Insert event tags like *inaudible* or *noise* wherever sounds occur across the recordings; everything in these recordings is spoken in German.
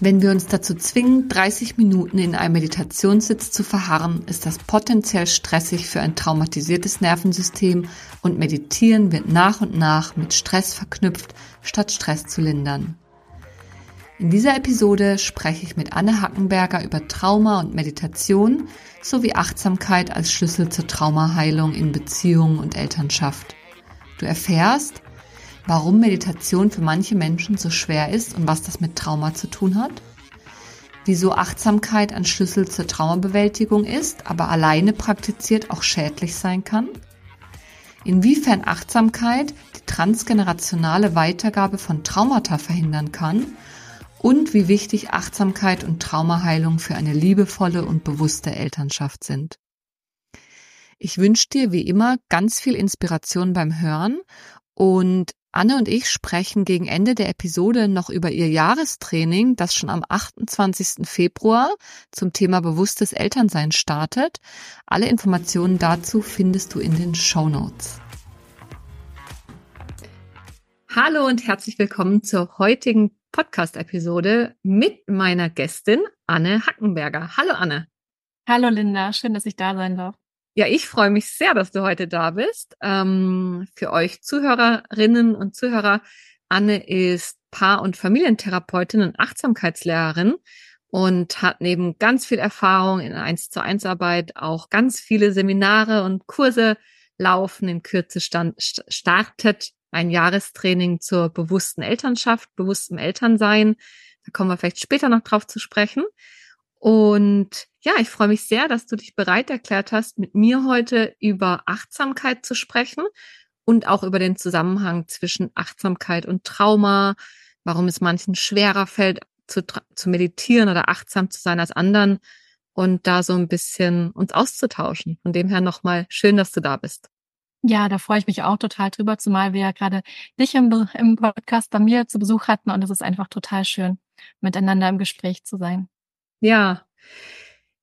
Wenn wir uns dazu zwingen, 30 Minuten in einem Meditationssitz zu verharren, ist das potenziell stressig für ein traumatisiertes Nervensystem und Meditieren wird nach und nach mit Stress verknüpft, statt Stress zu lindern. In dieser Episode spreche ich mit Anne Hackenberger über Trauma und Meditation sowie Achtsamkeit als Schlüssel zur Traumaheilung in Beziehungen und Elternschaft. Du erfährst, warum Meditation für manche Menschen so schwer ist und was das mit Trauma zu tun hat, wieso Achtsamkeit ein Schlüssel zur Traumabewältigung ist, aber alleine praktiziert auch schädlich sein kann, inwiefern Achtsamkeit die transgenerationale Weitergabe von Traumata verhindern kann? Und wie wichtig Achtsamkeit und Traumaheilung für eine liebevolle und bewusste Elternschaft sind. Ich wünsche dir wie immer ganz viel Inspiration beim Hören und Anne und ich sprechen gegen Ende der Episode noch über ihr Jahrestraining, das schon am 28. Februar zum Thema bewusstes Elternsein startet. Alle Informationen dazu findest du in den Show Notes. Hallo und herzlich willkommen zur heutigen Podcast-Episode mit meiner Gästin Anne Hackenberger. Hallo Anne. Hallo Linda, schön, dass ich da sein darf. Ja, ich freue mich sehr, dass du heute da bist. Ähm, für euch Zuhörerinnen und Zuhörer, Anne ist Paar- und Familientherapeutin und Achtsamkeitslehrerin und hat neben ganz viel Erfahrung in 1 zu 1 Arbeit auch ganz viele Seminare und Kurse laufen. In Kürze stand, startet ein Jahrestraining zur bewussten Elternschaft, bewusstem Elternsein. Da kommen wir vielleicht später noch drauf zu sprechen. Und ja, ich freue mich sehr, dass du dich bereit erklärt hast, mit mir heute über Achtsamkeit zu sprechen und auch über den Zusammenhang zwischen Achtsamkeit und Trauma, warum es manchen schwerer fällt, zu, zu meditieren oder achtsam zu sein als anderen und da so ein bisschen uns auszutauschen. Von dem her nochmal schön, dass du da bist. Ja, da freue ich mich auch total drüber, zumal wir ja gerade dich im, im Podcast bei mir zu Besuch hatten und es ist einfach total schön, miteinander im Gespräch zu sein. Ja,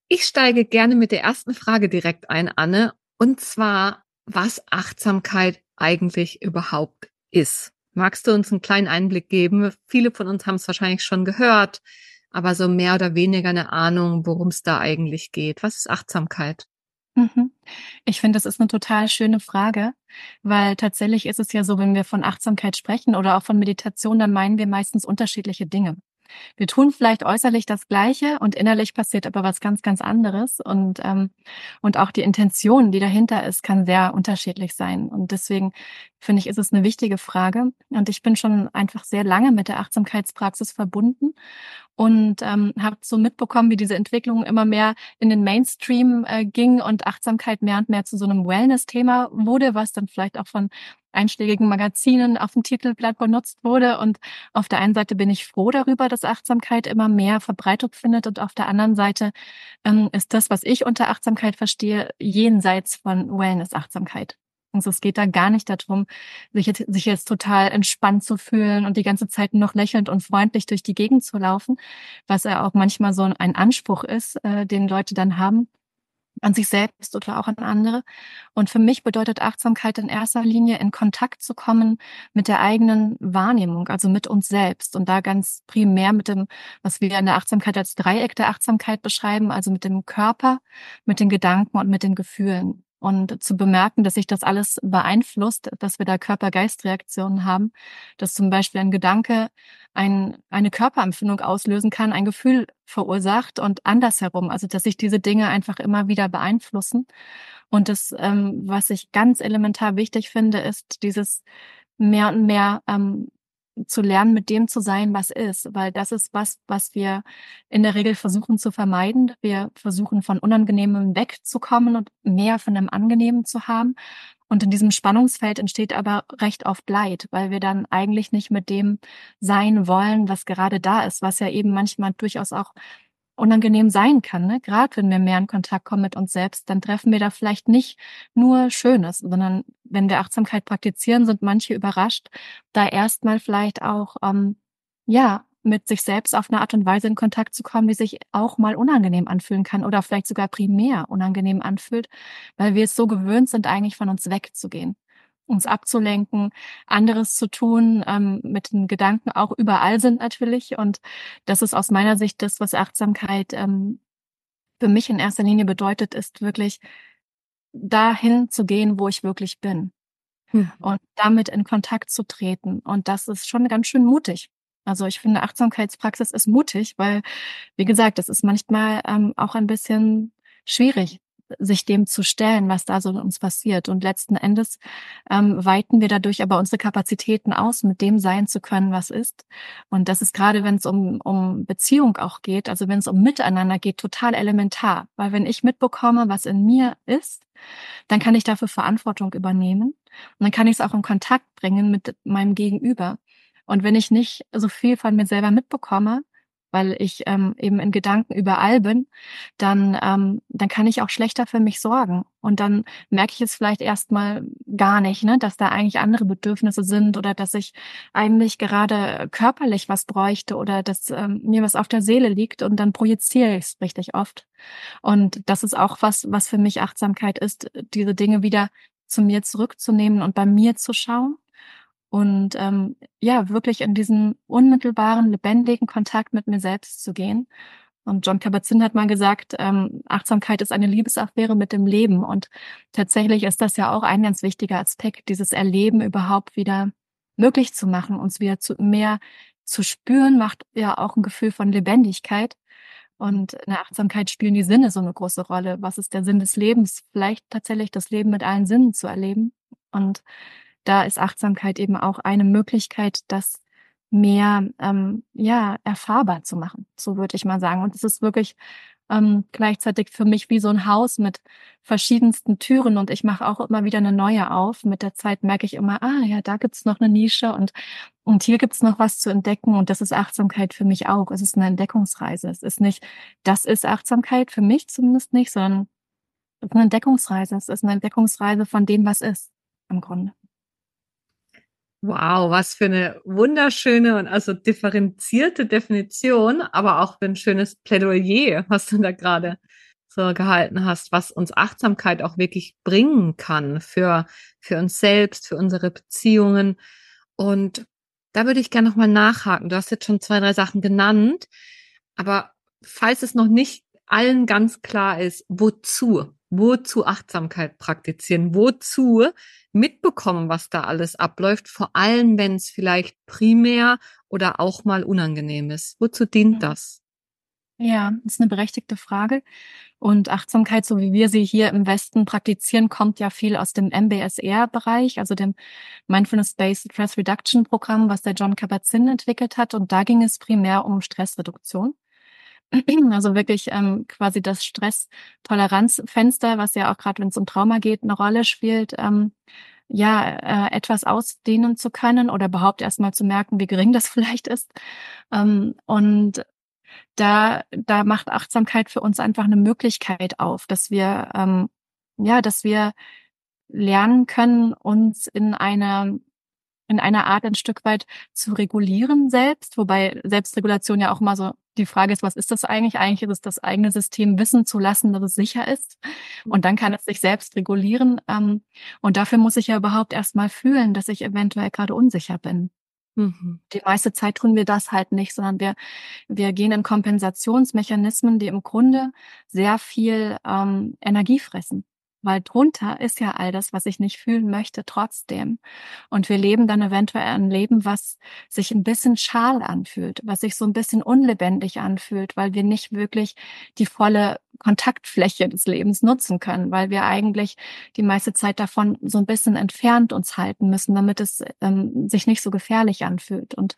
ich steige gerne mit der ersten Frage direkt ein, Anne, und zwar, was Achtsamkeit eigentlich überhaupt ist. Magst du uns einen kleinen Einblick geben? Viele von uns haben es wahrscheinlich schon gehört, aber so mehr oder weniger eine Ahnung, worum es da eigentlich geht. Was ist Achtsamkeit? Mhm. Ich finde, das ist eine total schöne Frage, weil tatsächlich ist es ja so, wenn wir von Achtsamkeit sprechen oder auch von Meditation, dann meinen wir meistens unterschiedliche Dinge. Wir tun vielleicht äußerlich das Gleiche und innerlich passiert aber was ganz, ganz anderes. Und, ähm, und auch die Intention, die dahinter ist, kann sehr unterschiedlich sein. Und deswegen finde ich, ist es eine wichtige Frage. Und ich bin schon einfach sehr lange mit der Achtsamkeitspraxis verbunden und ähm, habe so mitbekommen, wie diese Entwicklung immer mehr in den Mainstream äh, ging und Achtsamkeit mehr und mehr zu so einem Wellness-Thema wurde, was dann vielleicht auch von einschlägigen Magazinen auf dem Titelblatt benutzt wurde. Und auf der einen Seite bin ich froh darüber, dass Achtsamkeit immer mehr Verbreitung findet. Und auf der anderen Seite ähm, ist das, was ich unter Achtsamkeit verstehe, jenseits von Wellness-Achtsamkeit. Also es geht da gar nicht darum, sich jetzt, sich jetzt total entspannt zu fühlen und die ganze Zeit noch lächelnd und freundlich durch die Gegend zu laufen, was ja auch manchmal so ein Anspruch ist, äh, den Leute dann haben, an sich selbst oder auch an andere. Und für mich bedeutet Achtsamkeit in erster Linie in Kontakt zu kommen mit der eigenen Wahrnehmung, also mit uns selbst und da ganz primär mit dem, was wir in der Achtsamkeit als Dreieck der Achtsamkeit beschreiben, also mit dem Körper, mit den Gedanken und mit den Gefühlen und zu bemerken, dass sich das alles beeinflusst, dass wir da Körper-Geist-Reaktionen haben, dass zum Beispiel ein Gedanke ein, eine Körperempfindung auslösen kann, ein Gefühl verursacht und andersherum, also dass sich diese Dinge einfach immer wieder beeinflussen. Und das, ähm, was ich ganz elementar wichtig finde, ist dieses mehr und mehr ähm, zu lernen, mit dem zu sein, was ist, weil das ist was, was wir in der Regel versuchen zu vermeiden. Wir versuchen von Unangenehmem wegzukommen und mehr von dem Angenehmen zu haben. Und in diesem Spannungsfeld entsteht aber recht oft Leid, weil wir dann eigentlich nicht mit dem sein wollen, was gerade da ist, was ja eben manchmal durchaus auch unangenehm sein kann. Ne? Gerade wenn wir mehr in Kontakt kommen mit uns selbst, dann treffen wir da vielleicht nicht nur Schönes, sondern wenn wir Achtsamkeit praktizieren, sind manche überrascht, da erstmal vielleicht auch ähm, ja mit sich selbst auf eine Art und Weise in Kontakt zu kommen, die sich auch mal unangenehm anfühlen kann oder vielleicht sogar primär unangenehm anfühlt, weil wir es so gewöhnt sind, eigentlich von uns wegzugehen uns abzulenken, anderes zu tun, ähm, mit den Gedanken auch überall sind natürlich. Und das ist aus meiner Sicht das, was Achtsamkeit ähm, für mich in erster Linie bedeutet, ist wirklich dahin zu gehen, wo ich wirklich bin. Hm. Und damit in Kontakt zu treten. Und das ist schon ganz schön mutig. Also ich finde, Achtsamkeitspraxis ist mutig, weil, wie gesagt, das ist manchmal ähm, auch ein bisschen schwierig, sich dem zu stellen, was da so in uns passiert. Und letzten Endes ähm, weiten wir dadurch aber unsere Kapazitäten aus, mit dem sein zu können, was ist. Und das ist gerade, wenn es um, um Beziehung auch geht, also wenn es um Miteinander geht, total elementar. Weil wenn ich mitbekomme, was in mir ist, dann kann ich dafür Verantwortung übernehmen. Und dann kann ich es auch in Kontakt bringen mit meinem Gegenüber. Und wenn ich nicht so viel von mir selber mitbekomme, weil ich ähm, eben in Gedanken überall bin, dann, ähm, dann kann ich auch schlechter für mich sorgen. Und dann merke ich es vielleicht erstmal gar nicht, ne, dass da eigentlich andere Bedürfnisse sind oder dass ich eigentlich gerade körperlich was bräuchte oder dass ähm, mir was auf der Seele liegt und dann projiziere ich es richtig oft. Und das ist auch was, was für mich Achtsamkeit ist, diese Dinge wieder zu mir zurückzunehmen und bei mir zu schauen und ähm, ja, wirklich in diesen unmittelbaren, lebendigen Kontakt mit mir selbst zu gehen. Und John Kabat-Zinn hat mal gesagt, ähm, Achtsamkeit ist eine Liebesaffäre mit dem Leben. Und tatsächlich ist das ja auch ein ganz wichtiger Aspekt, dieses Erleben überhaupt wieder möglich zu machen, uns wieder zu mehr zu spüren, macht ja auch ein Gefühl von Lebendigkeit. Und in der Achtsamkeit spielen die Sinne so eine große Rolle. Was ist der Sinn des Lebens? Vielleicht tatsächlich das Leben mit allen Sinnen zu erleben. Und da ist Achtsamkeit eben auch eine Möglichkeit, das mehr ähm, ja erfahrbar zu machen, so würde ich mal sagen. Und es ist wirklich ähm, gleichzeitig für mich wie so ein Haus mit verschiedensten Türen und ich mache auch immer wieder eine neue auf. Mit der Zeit merke ich immer, ah ja, da gibt's noch eine Nische und und hier gibt's noch was zu entdecken und das ist Achtsamkeit für mich auch. Es ist eine Entdeckungsreise. Es ist nicht, das ist Achtsamkeit für mich zumindest nicht, sondern es ist eine Entdeckungsreise. Es ist eine Entdeckungsreise von dem, was ist im Grunde. Wow, was für eine wunderschöne und also differenzierte Definition, aber auch für ein schönes Plädoyer, was du da gerade so gehalten hast, was uns Achtsamkeit auch wirklich bringen kann für, für uns selbst, für unsere Beziehungen. Und da würde ich gerne nochmal nachhaken. Du hast jetzt schon zwei, drei Sachen genannt, aber falls es noch nicht allen ganz klar ist, wozu, wozu Achtsamkeit praktizieren, wozu mitbekommen, was da alles abläuft, vor allem wenn es vielleicht primär oder auch mal unangenehm ist. Wozu dient das? Ja, das ist eine berechtigte Frage. Und Achtsamkeit, so wie wir sie hier im Westen praktizieren, kommt ja viel aus dem MBSR-Bereich, also dem Mindfulness-Based Stress Reduction Programm, was der John Kabat-Zinn entwickelt hat. Und da ging es primär um Stressreduktion. *clears throat* Also wirklich ähm, quasi das Stresstoleranzfenster, was ja auch gerade, wenn es um Trauma geht, eine Rolle spielt, ähm, ja, äh, etwas ausdehnen zu können oder überhaupt erstmal zu merken, wie gering *laughs* das vielleicht ist. Ähm, und da, da macht Achtsamkeit für uns einfach eine Möglichkeit auf, dass wir, ähm, ja, dass wir lernen können, uns in einer in einer Art ein Stück weit zu regulieren selbst, wobei Selbstregulation ja auch mal so die Frage ist, was ist das eigentlich? Eigentlich ist es das eigene System wissen zu lassen, dass es sicher ist. Und dann kann es sich selbst regulieren. Ähm, und dafür muss ich ja überhaupt erstmal fühlen, dass ich eventuell gerade unsicher bin. Mhm. Die meiste Zeit tun wir das halt nicht, sondern wir, wir gehen in Kompensationsmechanismen, die im Grunde sehr viel ähm, Energie fressen weil drunter ist ja all das, was ich nicht fühlen möchte, trotzdem. Und wir leben dann eventuell ein Leben, was sich ein bisschen schal anfühlt, was sich so ein bisschen unlebendig anfühlt, weil wir nicht wirklich die volle Kontaktfläche des Lebens nutzen können, weil wir eigentlich die meiste Zeit davon so ein bisschen entfernt uns halten müssen, damit es ähm, sich nicht so gefährlich anfühlt. Und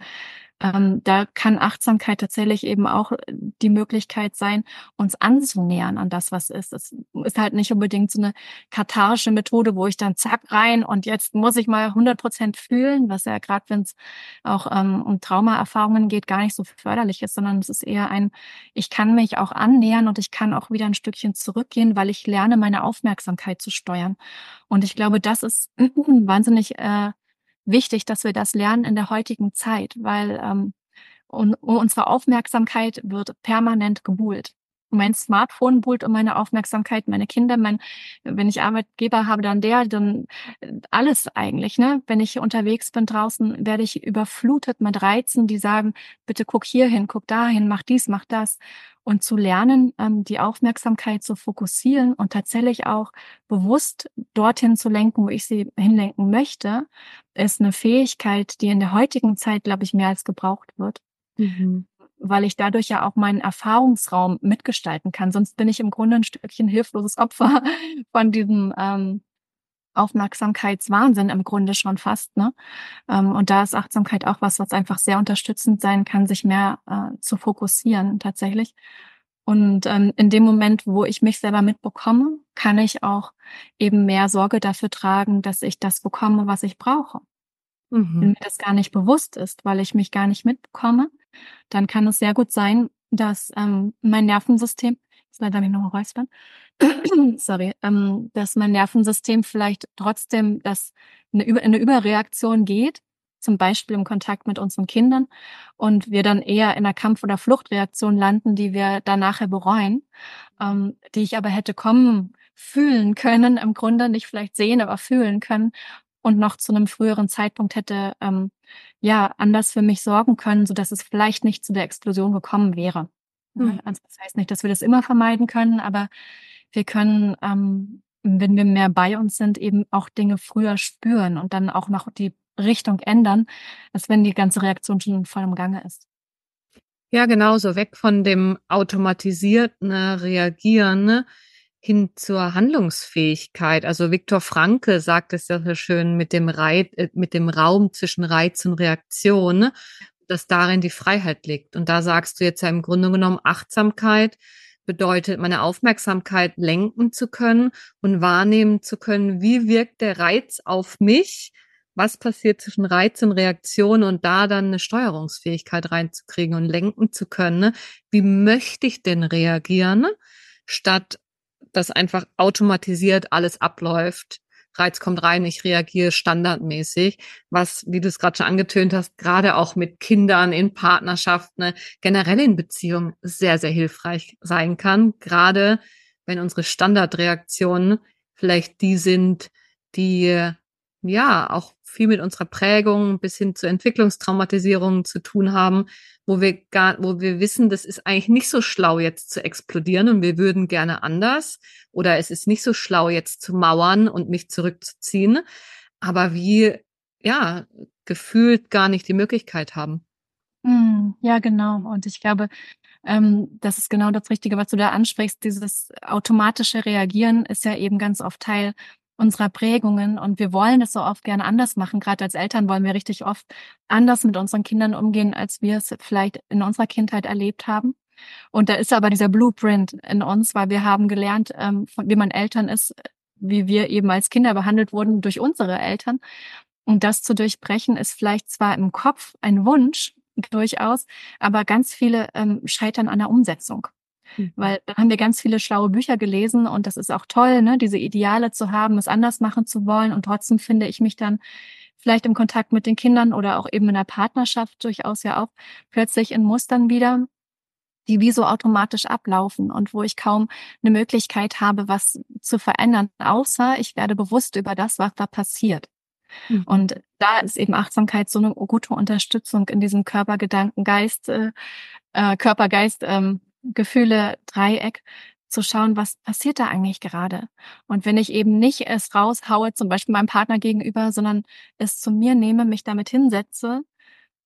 ähm, da kann Achtsamkeit tatsächlich eben auch die Möglichkeit sein, uns anzunähern an das, was ist. Es ist halt nicht unbedingt so eine katharische Methode, wo ich dann zack rein und jetzt muss ich mal 100 Prozent fühlen, was ja gerade, wenn es auch ähm, um Traumaerfahrungen geht, gar nicht so förderlich ist, sondern es ist eher ein, ich kann mich auch annähern und ich kann auch wieder ein Stückchen zurückgehen, weil ich lerne, meine Aufmerksamkeit zu steuern. Und ich glaube, das ist *clears throat* wahnsinnig äh, wichtig, dass wir das lernen in der heutigen Zeit, weil ähm, und, unsere Aufmerksamkeit wird permanent gebuhlt. Mein Smartphone buhlt um meine Aufmerksamkeit, meine Kinder, mein, wenn ich Arbeitgeber habe, dann der, dann alles eigentlich, ne? Wenn ich unterwegs bin draußen, werde ich überflutet mit Reizen, die sagen, bitte guck hier hin, guck dahin, mach dies, mach das. Und zu lernen, ähm, die Aufmerksamkeit zu fokussieren und tatsächlich auch bewusst dorthin zu lenken, wo ich sie hinlenken möchte, ist eine Fähigkeit, die in der heutigen Zeit, glaube ich, mehr als gebraucht wird. Mhm weil ich dadurch ja auch meinen Erfahrungsraum mitgestalten kann. Sonst bin ich im Grunde ein Stückchen hilfloses Opfer *laughs* von diesem ähm, Aufmerksamkeitswahnsinn im Grunde schon fast. Ne? Ähm, und da ist Achtsamkeit auch was, was einfach sehr unterstützend sein kann, sich mehr äh, zu fokussieren tatsächlich. Und ähm, in dem Moment, wo ich mich selber mitbekomme, kann ich auch eben mehr Sorge dafür tragen, dass ich das bekomme, was ich brauche. Mhm. Wenn mir das gar nicht bewusst ist, weil ich mich gar nicht mitbekomme, dann kann es sehr gut sein, dass ähm, mein Nervensystem, jetzt leider mich nochmal räuspern, *clears throat* sorry, ähm, dass mein Nervensystem vielleicht trotzdem dass eine, Über eine Überreaktion geht, zum Beispiel im Kontakt mit unseren Kindern und wir dann eher in einer Kampf- oder Fluchtreaktion landen, die wir dann nachher bereuen, ähm, die ich aber hätte kommen fühlen können, im Grunde nicht vielleicht sehen, aber fühlen können und noch zu einem früheren Zeitpunkt hätte ähm, ja anders für mich sorgen können, so dass es vielleicht nicht zu der Explosion gekommen wäre. Mhm. Also das heißt nicht, dass wir das immer vermeiden können, aber wir können, ähm, wenn wir mehr bei uns sind, eben auch Dinge früher spüren und dann auch noch die Richtung ändern, als wenn die ganze Reaktion schon voll im Gange ist. Ja, genau, so weg von dem automatisierten Reagieren ne? Hin zur Handlungsfähigkeit. Also Viktor Franke sagt es ja so schön mit dem Reiz, äh, mit dem Raum zwischen Reiz und Reaktion, dass darin die Freiheit liegt. Und da sagst du jetzt ja im Grunde genommen Achtsamkeit bedeutet, meine Aufmerksamkeit lenken zu können und wahrnehmen zu können, wie wirkt der Reiz auf mich, was passiert zwischen Reiz und Reaktion und da dann eine Steuerungsfähigkeit reinzukriegen und lenken zu können. Ne? Wie möchte ich denn reagieren, statt dass einfach automatisiert alles abläuft. Reiz kommt rein, ich reagiere standardmäßig, was, wie du es gerade schon angetönt hast, gerade auch mit Kindern in Partnerschaften, ne, generell in Beziehungen sehr, sehr hilfreich sein kann. Gerade wenn unsere Standardreaktionen vielleicht die sind, die ja auch viel mit unserer Prägung bis hin zur Entwicklungstraumatisierung zu tun haben, wo wir gar, wo wir wissen, das ist eigentlich nicht so schlau jetzt zu explodieren und wir würden gerne anders oder es ist nicht so schlau jetzt zu mauern und mich zurückzuziehen, aber wie ja gefühlt gar nicht die Möglichkeit haben. Hm, ja, genau. Und ich glaube, ähm, das ist genau das Richtige, was du da ansprichst. Dieses automatische Reagieren ist ja eben ganz oft Teil unserer Prägungen und wir wollen es so oft gerne anders machen. Gerade als Eltern wollen wir richtig oft anders mit unseren Kindern umgehen, als wir es vielleicht in unserer Kindheit erlebt haben. Und da ist aber dieser Blueprint in uns, weil wir haben gelernt, ähm, wie man Eltern ist, wie wir eben als Kinder behandelt wurden durch unsere Eltern. Und das zu durchbrechen ist vielleicht zwar im Kopf ein Wunsch, durchaus, aber ganz viele ähm, scheitern an der Umsetzung. Mhm. Weil dann haben wir ganz viele schlaue Bücher gelesen und das ist auch toll, ne, diese Ideale zu haben, es anders machen zu wollen. Und trotzdem finde ich mich dann vielleicht im Kontakt mit den Kindern oder auch eben in der Partnerschaft durchaus ja auch plötzlich in Mustern wieder, die wie so automatisch ablaufen und wo ich kaum eine Möglichkeit habe, was zu verändern, außer ich werde bewusst über das, was da passiert. Mhm. Und da ist eben Achtsamkeit so eine gute Unterstützung in diesem Körper, Gedanken, Geist, äh, äh Körper, Geist, ähm, Gefühle Dreieck zu schauen, was passiert da eigentlich gerade? Und wenn ich eben nicht es raushaue, zum Beispiel meinem Partner gegenüber, sondern es zu mir nehme, mich damit hinsetze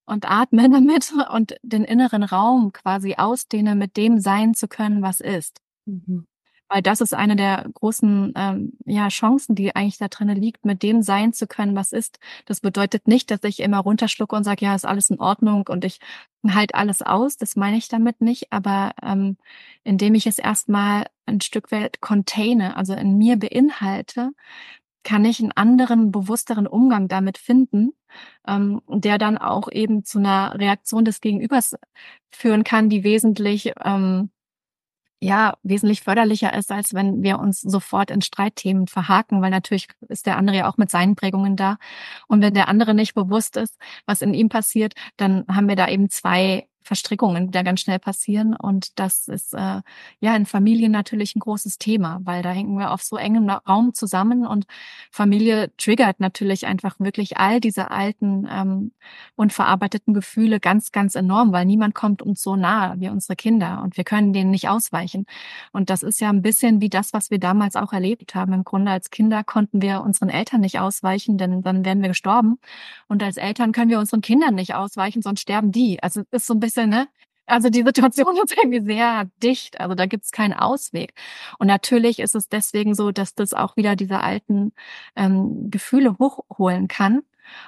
und atme *laughs* damit und den inneren Raum quasi ausdehne, mit dem sein zu können, was ist. Mhm. Weil das ist eine der großen ähm, ja, Chancen, die eigentlich da drinnen liegt, mit dem sein zu können, was ist. Das bedeutet nicht, dass ich immer runterschlucke und sage, ja, ist alles in Ordnung und ich halt alles aus. Das meine ich damit nicht. Aber ähm, indem ich es erstmal ein Stück weit containe, also in mir beinhalte, kann ich einen anderen, bewussteren Umgang damit finden, ähm, der dann auch eben zu einer Reaktion des Gegenübers führen kann, die wesentlich ähm, ja wesentlich förderlicher ist, als wenn wir uns sofort in Streitthemen verhaken, weil natürlich ist der andere ja auch mit seinen Prägungen da. Und wenn der andere nicht bewusst ist, was in ihm passiert, dann haben wir da eben zwei Verstrickungen, da ganz schnell passieren. Und das ist äh, ja in Familien natürlich ein großes Thema, weil da hängen wir auf so engem Raum zusammen und Familie triggert natürlich einfach wirklich all diese alten ähm, unverarbeiteten Gefühle ganz, ganz enorm, weil niemand kommt uns so nah wie unsere Kinder und wir können denen nicht ausweichen. Und das ist ja ein bisschen wie das, was wir damals auch erlebt haben. Im Grunde als Kinder konnten wir unseren Eltern nicht ausweichen, denn dann wären wir gestorben. Und als Eltern können wir unseren Kindern nicht ausweichen, sonst sterben die. Also ist so ein bisschen bisschen, ne? Also die Situation *laughs* ist irgendwie sehr dicht. Also da gibt es keinen Ausweg. Und natürlich ist es deswegen so, dass das auch wieder diese alten ähm, Gefühle hochholen kann.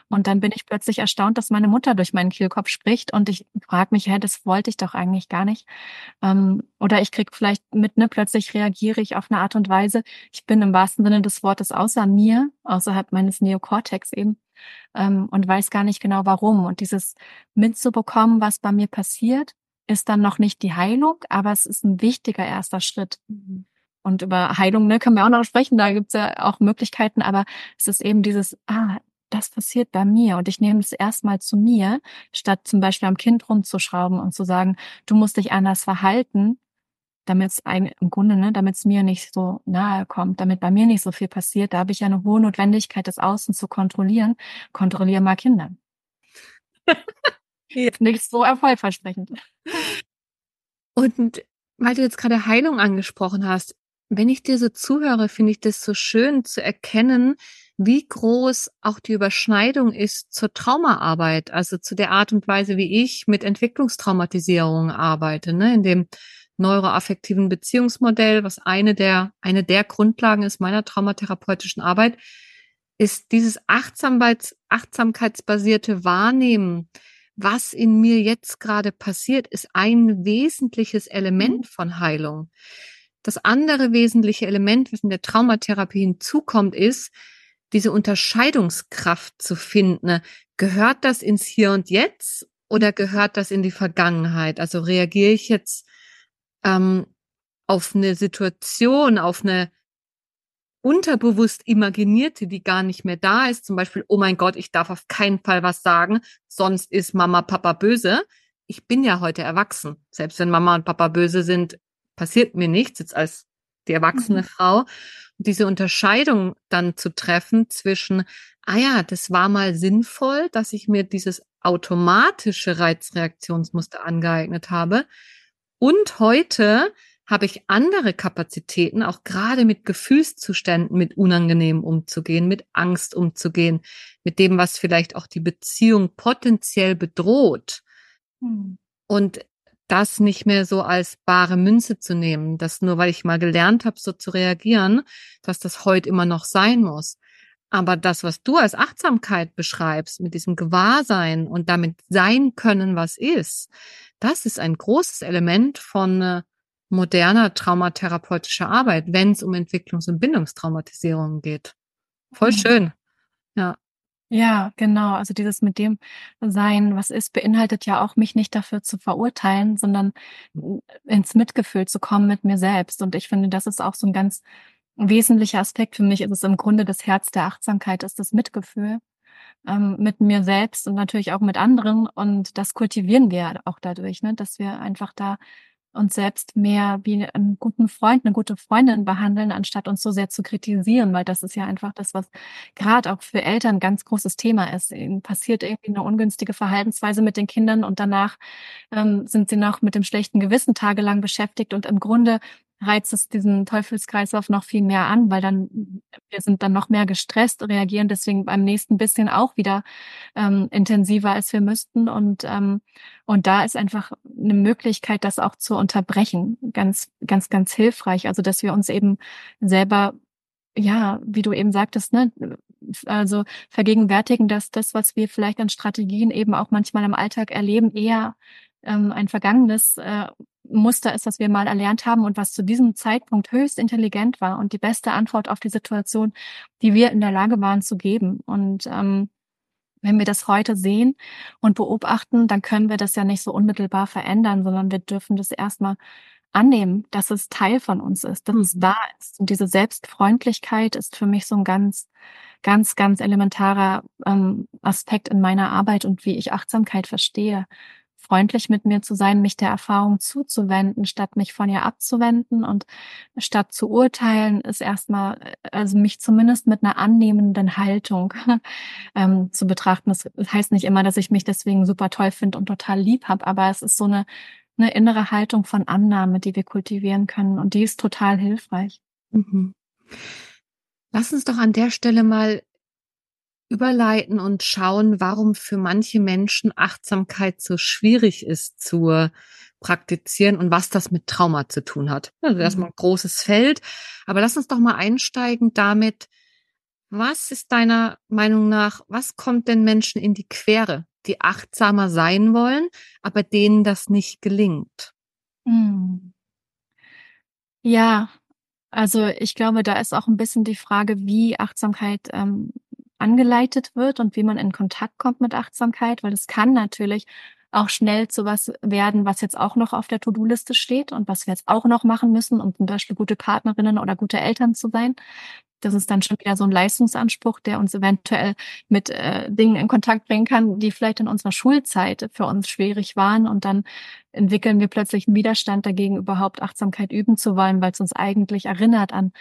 Und dann bin ich plötzlich erstaunt, dass meine Mutter durch meinen Kehlkopf spricht und ich frage mich, hä, das wollte ich doch eigentlich gar nicht. Ähm, oder ich krieg vielleicht mit, ne, plötzlich reagiere ich auf eine Art und Weise. Ich bin im wahrsten Sinne des Wortes außer mir, außerhalb meines Neokortex eben ähm, und weiß gar nicht genau warum. Und dieses mitzubekommen, was bei mir passiert, ist dann noch nicht die Heilung, aber es ist ein wichtiger erster Schritt. Mhm. Und über Heilung ne, können wir auch noch sprechen, da gibt's ja auch Möglichkeiten, aber es ist eben dieses, ah, das passiert bei mir und ich nehme es erstmal zu mir, statt zum Beispiel am Kind rumzuschrauben und zu sagen, du musst dich anders verhalten, damit es im Grunde, ne, damit es mir nicht so nahe kommt, damit bei mir nicht so viel passiert, da habe ich ja eine hohe Notwendigkeit, das Außen zu kontrollieren. Kontrolliere mal Kinder. ja. *laughs* Nicht so erfolgversprechend. Und weil du jetzt gerade Heilung angesprochen hast, wenn ich dir so zuhöre, finde ich das so schön zu erkennen, wie groß auch die Überschneidung ist zur Traumaarbeit, also zu der Art und Weise, wie ich mit Entwicklungstraumatisierung arbeite, ne, in dem neuroaffektiven Beziehungsmodell, was eine der, eine der Grundlagen ist meiner traumatherapeutischen Arbeit, ist dieses Achtsamkeits, achtsamkeitsbasierte Wahrnehmen, was in mir jetzt gerade passiert, ist ein wesentliches Element mhm. von Heilung. Das andere wesentliche Element, was in der Traumatherapie hinzukommt, ist, diese Unterscheidungskraft zu finden. Gehört das ins Hier und Jetzt oder gehört das in die Vergangenheit? Also reagiere ich jetzt ähm, auf eine Situation, auf eine unterbewusst imaginierte, die gar nicht mehr da ist. Zum Beispiel, oh mein Gott, ich darf auf keinen Fall was sagen, sonst ist Mama, Papa böse. Ich bin ja heute erwachsen. Selbst wenn Mama und Papa böse sind, passiert mir nichts jetzt als die erwachsene mhm. Frau. Und diese Unterscheidung dann zu treffen zwischen, ah ja, das war mal sinnvoll, dass ich mir dieses automatische Reizreaktionsmuster angeeignet habe. Und heute habe ich andere Kapazitäten, auch gerade mit Gefühlszuständen, mit unangenehm umzugehen, mit Angst umzugehen, mit dem, was vielleicht auch die Beziehung potenziell bedroht. Hm. Und das nicht mehr so als bare Münze zu nehmen, dass nur weil ich mal gelernt habe, so zu reagieren, dass das heute immer noch sein muss. Aber das, was du als Achtsamkeit beschreibst, mit diesem Gewahrsein und damit sein können, was ist, das ist ein großes Element von äh, moderner traumatherapeutischer Arbeit, wenn es um Entwicklungs- und Bindungstraumatisierung geht. Voll mhm. schön. Ja. Ja, genau. Also dieses mit dem Sein, was ist, beinhaltet ja auch, mich nicht dafür zu verurteilen, sondern ins Mitgefühl zu kommen mit mir selbst. Und ich finde, das ist auch so ein ganz wesentlicher Aspekt für mich. Ist es im Grunde das Herz der Achtsamkeit, ist das Mitgefühl ähm, mit mir selbst und natürlich auch mit anderen. Und das kultivieren wir auch dadurch, ne? dass wir einfach da uns selbst mehr wie einen guten Freund, eine gute Freundin behandeln, anstatt uns so sehr zu kritisieren, weil das ist ja einfach das, was gerade auch für Eltern ganz großes Thema ist. Ihnen passiert irgendwie eine ungünstige Verhaltensweise mit den Kindern und danach ähm, sind sie noch mit dem schlechten Gewissen tagelang beschäftigt und im Grunde reizt es diesen Teufelskreislauf noch viel mehr an, weil dann wir sind dann noch mehr gestresst, reagieren deswegen beim nächsten bisschen auch wieder ähm, intensiver, als wir müssten. Und ähm, und da ist einfach eine Möglichkeit, das auch zu unterbrechen, ganz ganz ganz hilfreich. Also dass wir uns eben selber ja, wie du eben sagtest, ne, also vergegenwärtigen, dass das, was wir vielleicht an Strategien eben auch manchmal im Alltag erleben, eher ähm, ein vergangenes äh, Muster ist, das wir mal erlernt haben und was zu diesem Zeitpunkt höchst intelligent war und die beste Antwort auf die Situation, die wir in der Lage waren zu geben. Und ähm, wenn wir das heute sehen und beobachten, dann können wir das ja nicht so unmittelbar verändern, sondern wir dürfen das erstmal annehmen, dass es Teil von uns ist, dass es mhm. da ist. Und diese Selbstfreundlichkeit ist für mich so ein ganz, ganz, ganz elementarer ähm, Aspekt in meiner Arbeit und wie ich Achtsamkeit verstehe freundlich mit mir zu sein, mich der Erfahrung zuzuwenden, statt mich von ihr abzuwenden und statt zu urteilen, ist erstmal, also mich zumindest mit einer annehmenden Haltung *laughs* ähm, zu betrachten. Das heißt nicht immer, dass ich mich deswegen super toll finde und total lieb habe, aber es ist so eine, eine innere Haltung von Annahme, die wir kultivieren können und die ist total hilfreich. Mhm. Lass uns doch an der Stelle mal überleiten und schauen, warum für manche Menschen Achtsamkeit so schwierig ist zu praktizieren und was das mit Trauma zu tun hat. Also erstmal ein großes Feld. Aber lass uns doch mal einsteigen damit, was ist deiner Meinung nach, was kommt denn Menschen in die Quere, die achtsamer sein wollen, aber denen das nicht gelingt? Hm. Ja, also ich glaube, da ist auch ein bisschen die Frage, wie Achtsamkeit ähm, angeleitet wird und wie man in Kontakt kommt mit Achtsamkeit, weil es kann natürlich auch schnell zu was werden, was jetzt auch noch auf der To-Do-Liste steht und was wir jetzt auch noch machen müssen, um zum Beispiel gute Partnerinnen oder gute Eltern zu sein. Das ist dann schon wieder so ein Leistungsanspruch, der uns eventuell mit äh, Dingen in Kontakt bringen kann, die vielleicht in unserer Schulzeit für uns schwierig waren. Und dann entwickeln wir plötzlich einen Widerstand dagegen, überhaupt Achtsamkeit üben zu wollen, weil es uns eigentlich erinnert an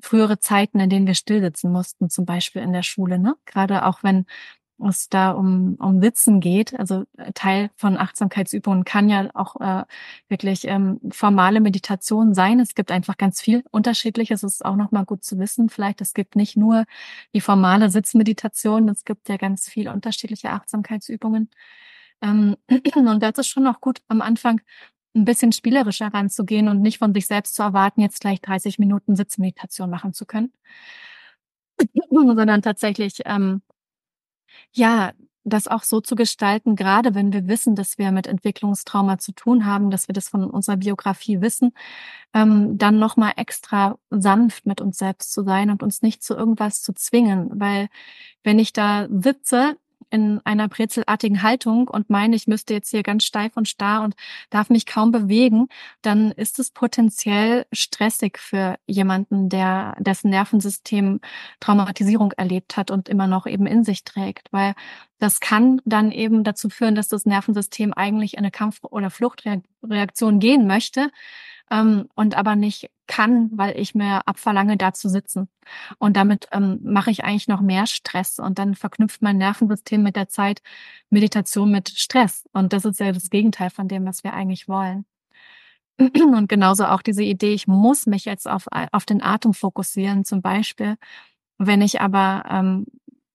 frühere Zeiten, in denen wir stillsitzen mussten, zum Beispiel in der Schule. Ne? Gerade auch wenn es da um, um Sitzen geht. Also äh, Teil von Achtsamkeitsübungen kann ja auch äh, wirklich ähm, formale Meditation sein. Es gibt einfach ganz viel Unterschiedliches. Es ist auch nochmal gut zu wissen. Vielleicht, es gibt nicht nur die formale Sitzmeditation, es gibt ja ganz viel unterschiedliche Achtsamkeitsübungen. Ähm, *clears throat* und das ist schon noch gut am Anfang ein bisschen spielerischer ranzugehen und nicht von sich selbst zu erwarten, jetzt gleich 30 Minuten Sitzmeditation machen zu können, *clears throat* sondern tatsächlich ähm, ja, das auch so zu gestalten, gerade wenn wir wissen, dass wir mit Entwicklungstrauma zu tun haben, dass wir das von unserer Biografie wissen, ähm, dann nochmal extra sanft mit uns selbst zu sein und uns nicht zu irgendwas zu zwingen. Weil wenn ich da sitze in einer brezelartigen Haltung und meine, ich müsste jetzt hier ganz steif und starr und darf mich kaum bewegen, dann ist es potenziell stressig für jemanden, der dessen Nervensystem Traumatisierung erlebt hat und immer noch eben in sich trägt, weil das kann dann eben dazu führen, dass das Nervensystem eigentlich in eine Kampf- oder Fluchtreaktion gehen möchte, ähm, und aber nicht kann, weil ich mir abverlange, da zu sitzen. Und damit ähm, mache ich eigentlich noch mehr Stress und dann verknüpft mein Nervensystem mit der Zeit Meditation mit Stress. Und das ist ja das Gegenteil von dem, was wir eigentlich wollen. *clears throat* Und genauso auch diese Idee, ich muss mich jetzt auf, auf den Atem fokussieren, zum Beispiel. Wenn ich aber, ähm,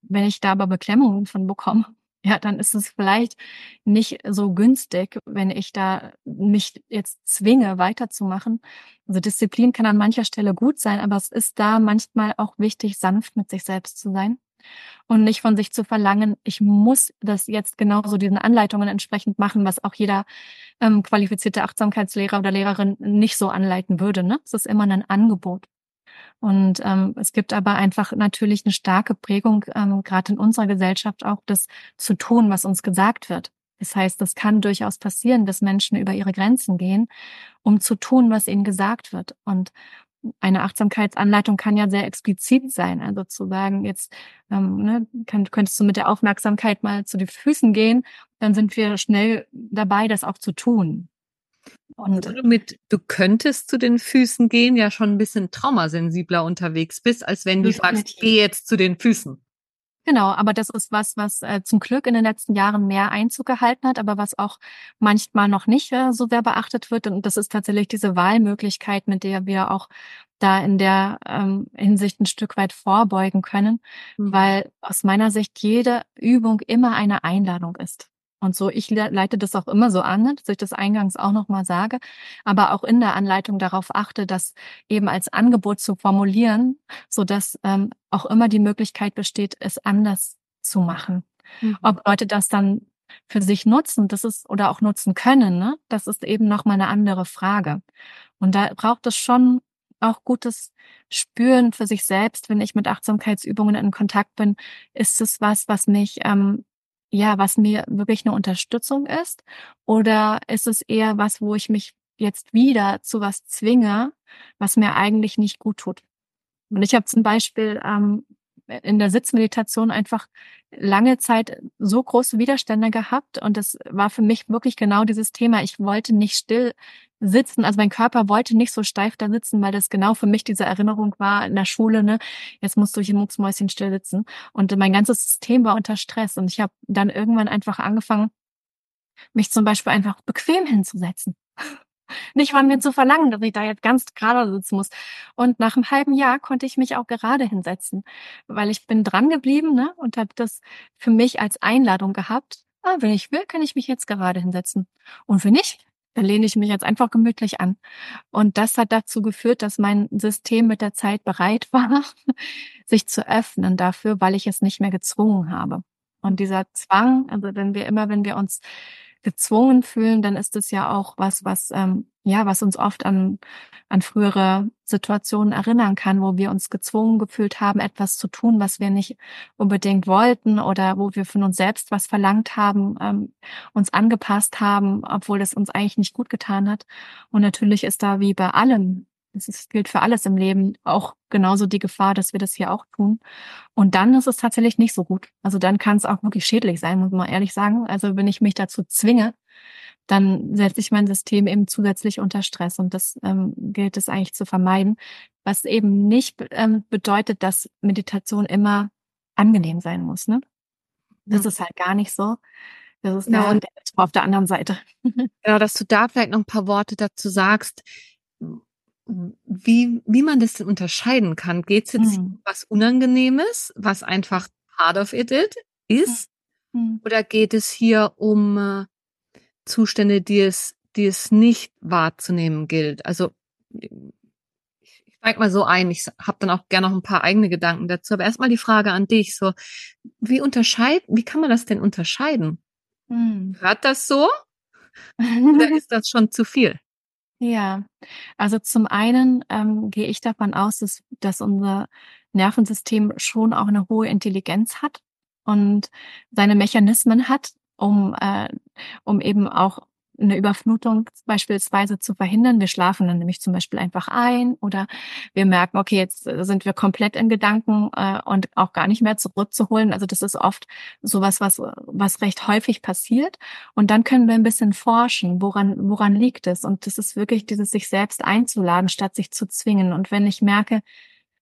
wenn ich da aber Beklemmungen von bekomme, ja, dann ist es vielleicht nicht so günstig, wenn ich da mich jetzt zwinge, weiterzumachen. Also Disziplin kann an mancher Stelle gut sein, aber es ist da manchmal auch wichtig, sanft mit sich selbst zu sein und nicht von sich zu verlangen, ich muss das jetzt genauso diesen Anleitungen entsprechend machen, was auch jeder ähm, qualifizierte Achtsamkeitslehrer oder Lehrerin nicht so anleiten würde. Ne? Es ist immer ein Angebot. Und ähm, es gibt aber einfach natürlich eine starke Prägung, ähm, gerade in unserer Gesellschaft auch, das zu tun, was uns gesagt wird. Das heißt, es kann durchaus passieren, dass Menschen über ihre Grenzen gehen, um zu tun, was ihnen gesagt wird. Und eine Achtsamkeitsanleitung kann ja sehr explizit sein. Also zu sagen, jetzt ähm, ne, könntest du mit der Aufmerksamkeit mal zu den Füßen gehen, dann sind wir schnell dabei, das auch zu tun. Und du mit, du könntest zu den Füßen gehen, ja schon ein bisschen traumasensibler unterwegs bist, als wenn du sagst, geh jetzt zu den Füßen. Genau, aber das ist was, was äh, zum Glück in den letzten Jahren mehr Einzug gehalten hat, aber was auch manchmal noch nicht äh, so sehr beachtet wird. Und das ist tatsächlich diese Wahlmöglichkeit, mit der wir auch da in der ähm, Hinsicht ein Stück weit vorbeugen können, mhm. weil aus meiner Sicht jede Übung immer eine Einladung ist. Und so, ich leite das auch immer so an, dass ich das eingangs auch nochmal sage, aber auch in der Anleitung darauf achte, das eben als Angebot zu formulieren, so dass ähm, auch immer die Möglichkeit besteht, es anders zu machen. Mhm. Ob Leute das dann für sich nutzen, das ist oder auch nutzen können, ne? das ist eben nochmal eine andere Frage. Und da braucht es schon auch gutes Spüren für sich selbst, wenn ich mit Achtsamkeitsübungen in Kontakt bin, ist es was, was mich ähm, ja, was mir wirklich eine Unterstützung ist? Oder ist es eher was, wo ich mich jetzt wieder zu was zwinge, was mir eigentlich nicht gut tut? Und ich habe zum Beispiel ähm, in der Sitzmeditation einfach lange Zeit so große Widerstände gehabt. Und das war für mich wirklich genau dieses Thema. Ich wollte nicht still sitzen, also mein Körper wollte nicht so steif da sitzen, weil das genau für mich diese Erinnerung war in der Schule, ne, jetzt musst du hier mucksmäuschen still sitzen. Und mein ganzes System war unter Stress. Und ich habe dann irgendwann einfach angefangen, mich zum Beispiel einfach bequem hinzusetzen. Nicht von mir zu verlangen, dass ich da jetzt ganz gerade sitzen muss. Und nach einem halben Jahr konnte ich mich auch gerade hinsetzen, weil ich bin dran geblieben ne, und habe das für mich als Einladung gehabt. Ah, wenn ich will, kann ich mich jetzt gerade hinsetzen. Und wenn nicht, dann lehne ich mich jetzt einfach gemütlich an. Und das hat dazu geführt, dass mein System mit der Zeit bereit *laughs* war, sich zu öffnen dafür, weil ich es nicht mehr gezwungen habe. Und dieser Zwang, also wenn wir immer, wenn wir uns gezwungen fühlen, dann ist es ja auch was, was ähm, ja, was uns oft an an frühere Situationen erinnern kann, wo wir uns gezwungen gefühlt haben, etwas zu tun, was wir nicht unbedingt wollten oder wo wir von uns selbst was verlangt haben, ähm, uns angepasst haben, obwohl es uns eigentlich nicht gut getan hat. Und natürlich ist da wie bei allem es gilt für alles im Leben auch genauso die Gefahr, dass wir das hier auch tun. Und dann ist es tatsächlich nicht so gut. Also dann kann es auch wirklich schädlich sein, muss man ehrlich sagen. Also wenn ich mich dazu zwinge, dann setze ich mein System eben zusätzlich unter Stress. Und das ähm, gilt es eigentlich zu vermeiden. Was eben nicht ähm, bedeutet, dass Meditation immer angenehm sein muss. Ne? Das ja. ist halt gar nicht so. Das ist ja. der auf der anderen Seite. *laughs* Genau, dass du da vielleicht noch ein paar Worte dazu sagst wie, wie man das denn unterscheiden kann. Geht es jetzt mhm. was Unangenehmes, was einfach part of it ist? Mhm. Oder geht es hier um äh, Zustände, die es, die es nicht wahrzunehmen gilt? Also ich steig mal so ein, ich habe dann auch gerne noch ein paar eigene Gedanken dazu. Aber erstmal die Frage an dich: so, wie unterscheiden, wie kann man das denn unterscheiden? Mhm. Hört das so? *laughs* Oder ist das schon zu viel? Ja, also zum einen ähm, gehe ich davon aus, dass, dass unser Nervensystem schon auch eine hohe Intelligenz hat und seine Mechanismen hat, um, äh, um eben auch eine Überflutung beispielsweise zu verhindern. Wir schlafen dann nämlich zum Beispiel einfach ein oder wir merken, okay, jetzt sind wir komplett in Gedanken äh, und auch gar nicht mehr zurückzuholen. Also das ist oft sowas, was, was recht häufig passiert. Und dann können wir ein bisschen forschen, woran, woran liegt es? Und das ist wirklich dieses sich selbst einzuladen, statt sich zu zwingen. Und wenn ich merke,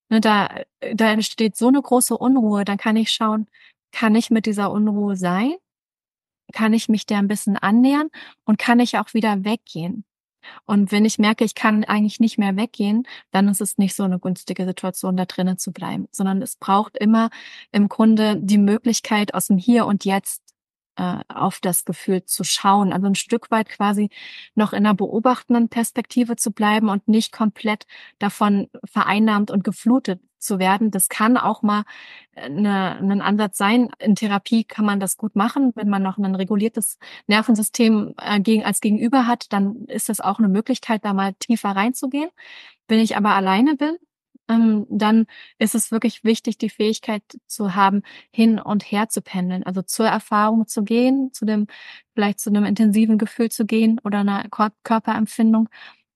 ne, da, da entsteht so eine große Unruhe, dann kann ich schauen, kann ich mit dieser Unruhe sein? Kann ich mich der ein bisschen annähern und kann ich auch wieder weggehen. Und wenn ich merke, ich kann eigentlich nicht mehr weggehen, dann ist es nicht so eine günstige Situation, da drinnen zu bleiben, sondern es braucht immer im Grunde die Möglichkeit, aus dem Hier und Jetzt äh, auf das Gefühl zu schauen. Also ein Stück weit quasi noch in einer beobachtenden Perspektive zu bleiben und nicht komplett davon vereinnahmt und geflutet zu werden. Das kann auch mal eine, ein Ansatz sein. In Therapie kann man das gut machen. Wenn man noch ein reguliertes Nervensystem äh, gegen, als Gegenüber hat, dann ist das auch eine Möglichkeit, da mal tiefer reinzugehen. Wenn ich aber alleine bin, ähm, dann ist es wirklich wichtig, die Fähigkeit zu haben, hin und her zu pendeln, also zur Erfahrung zu gehen, zu dem, vielleicht zu einem intensiven Gefühl zu gehen oder einer Körperempfindung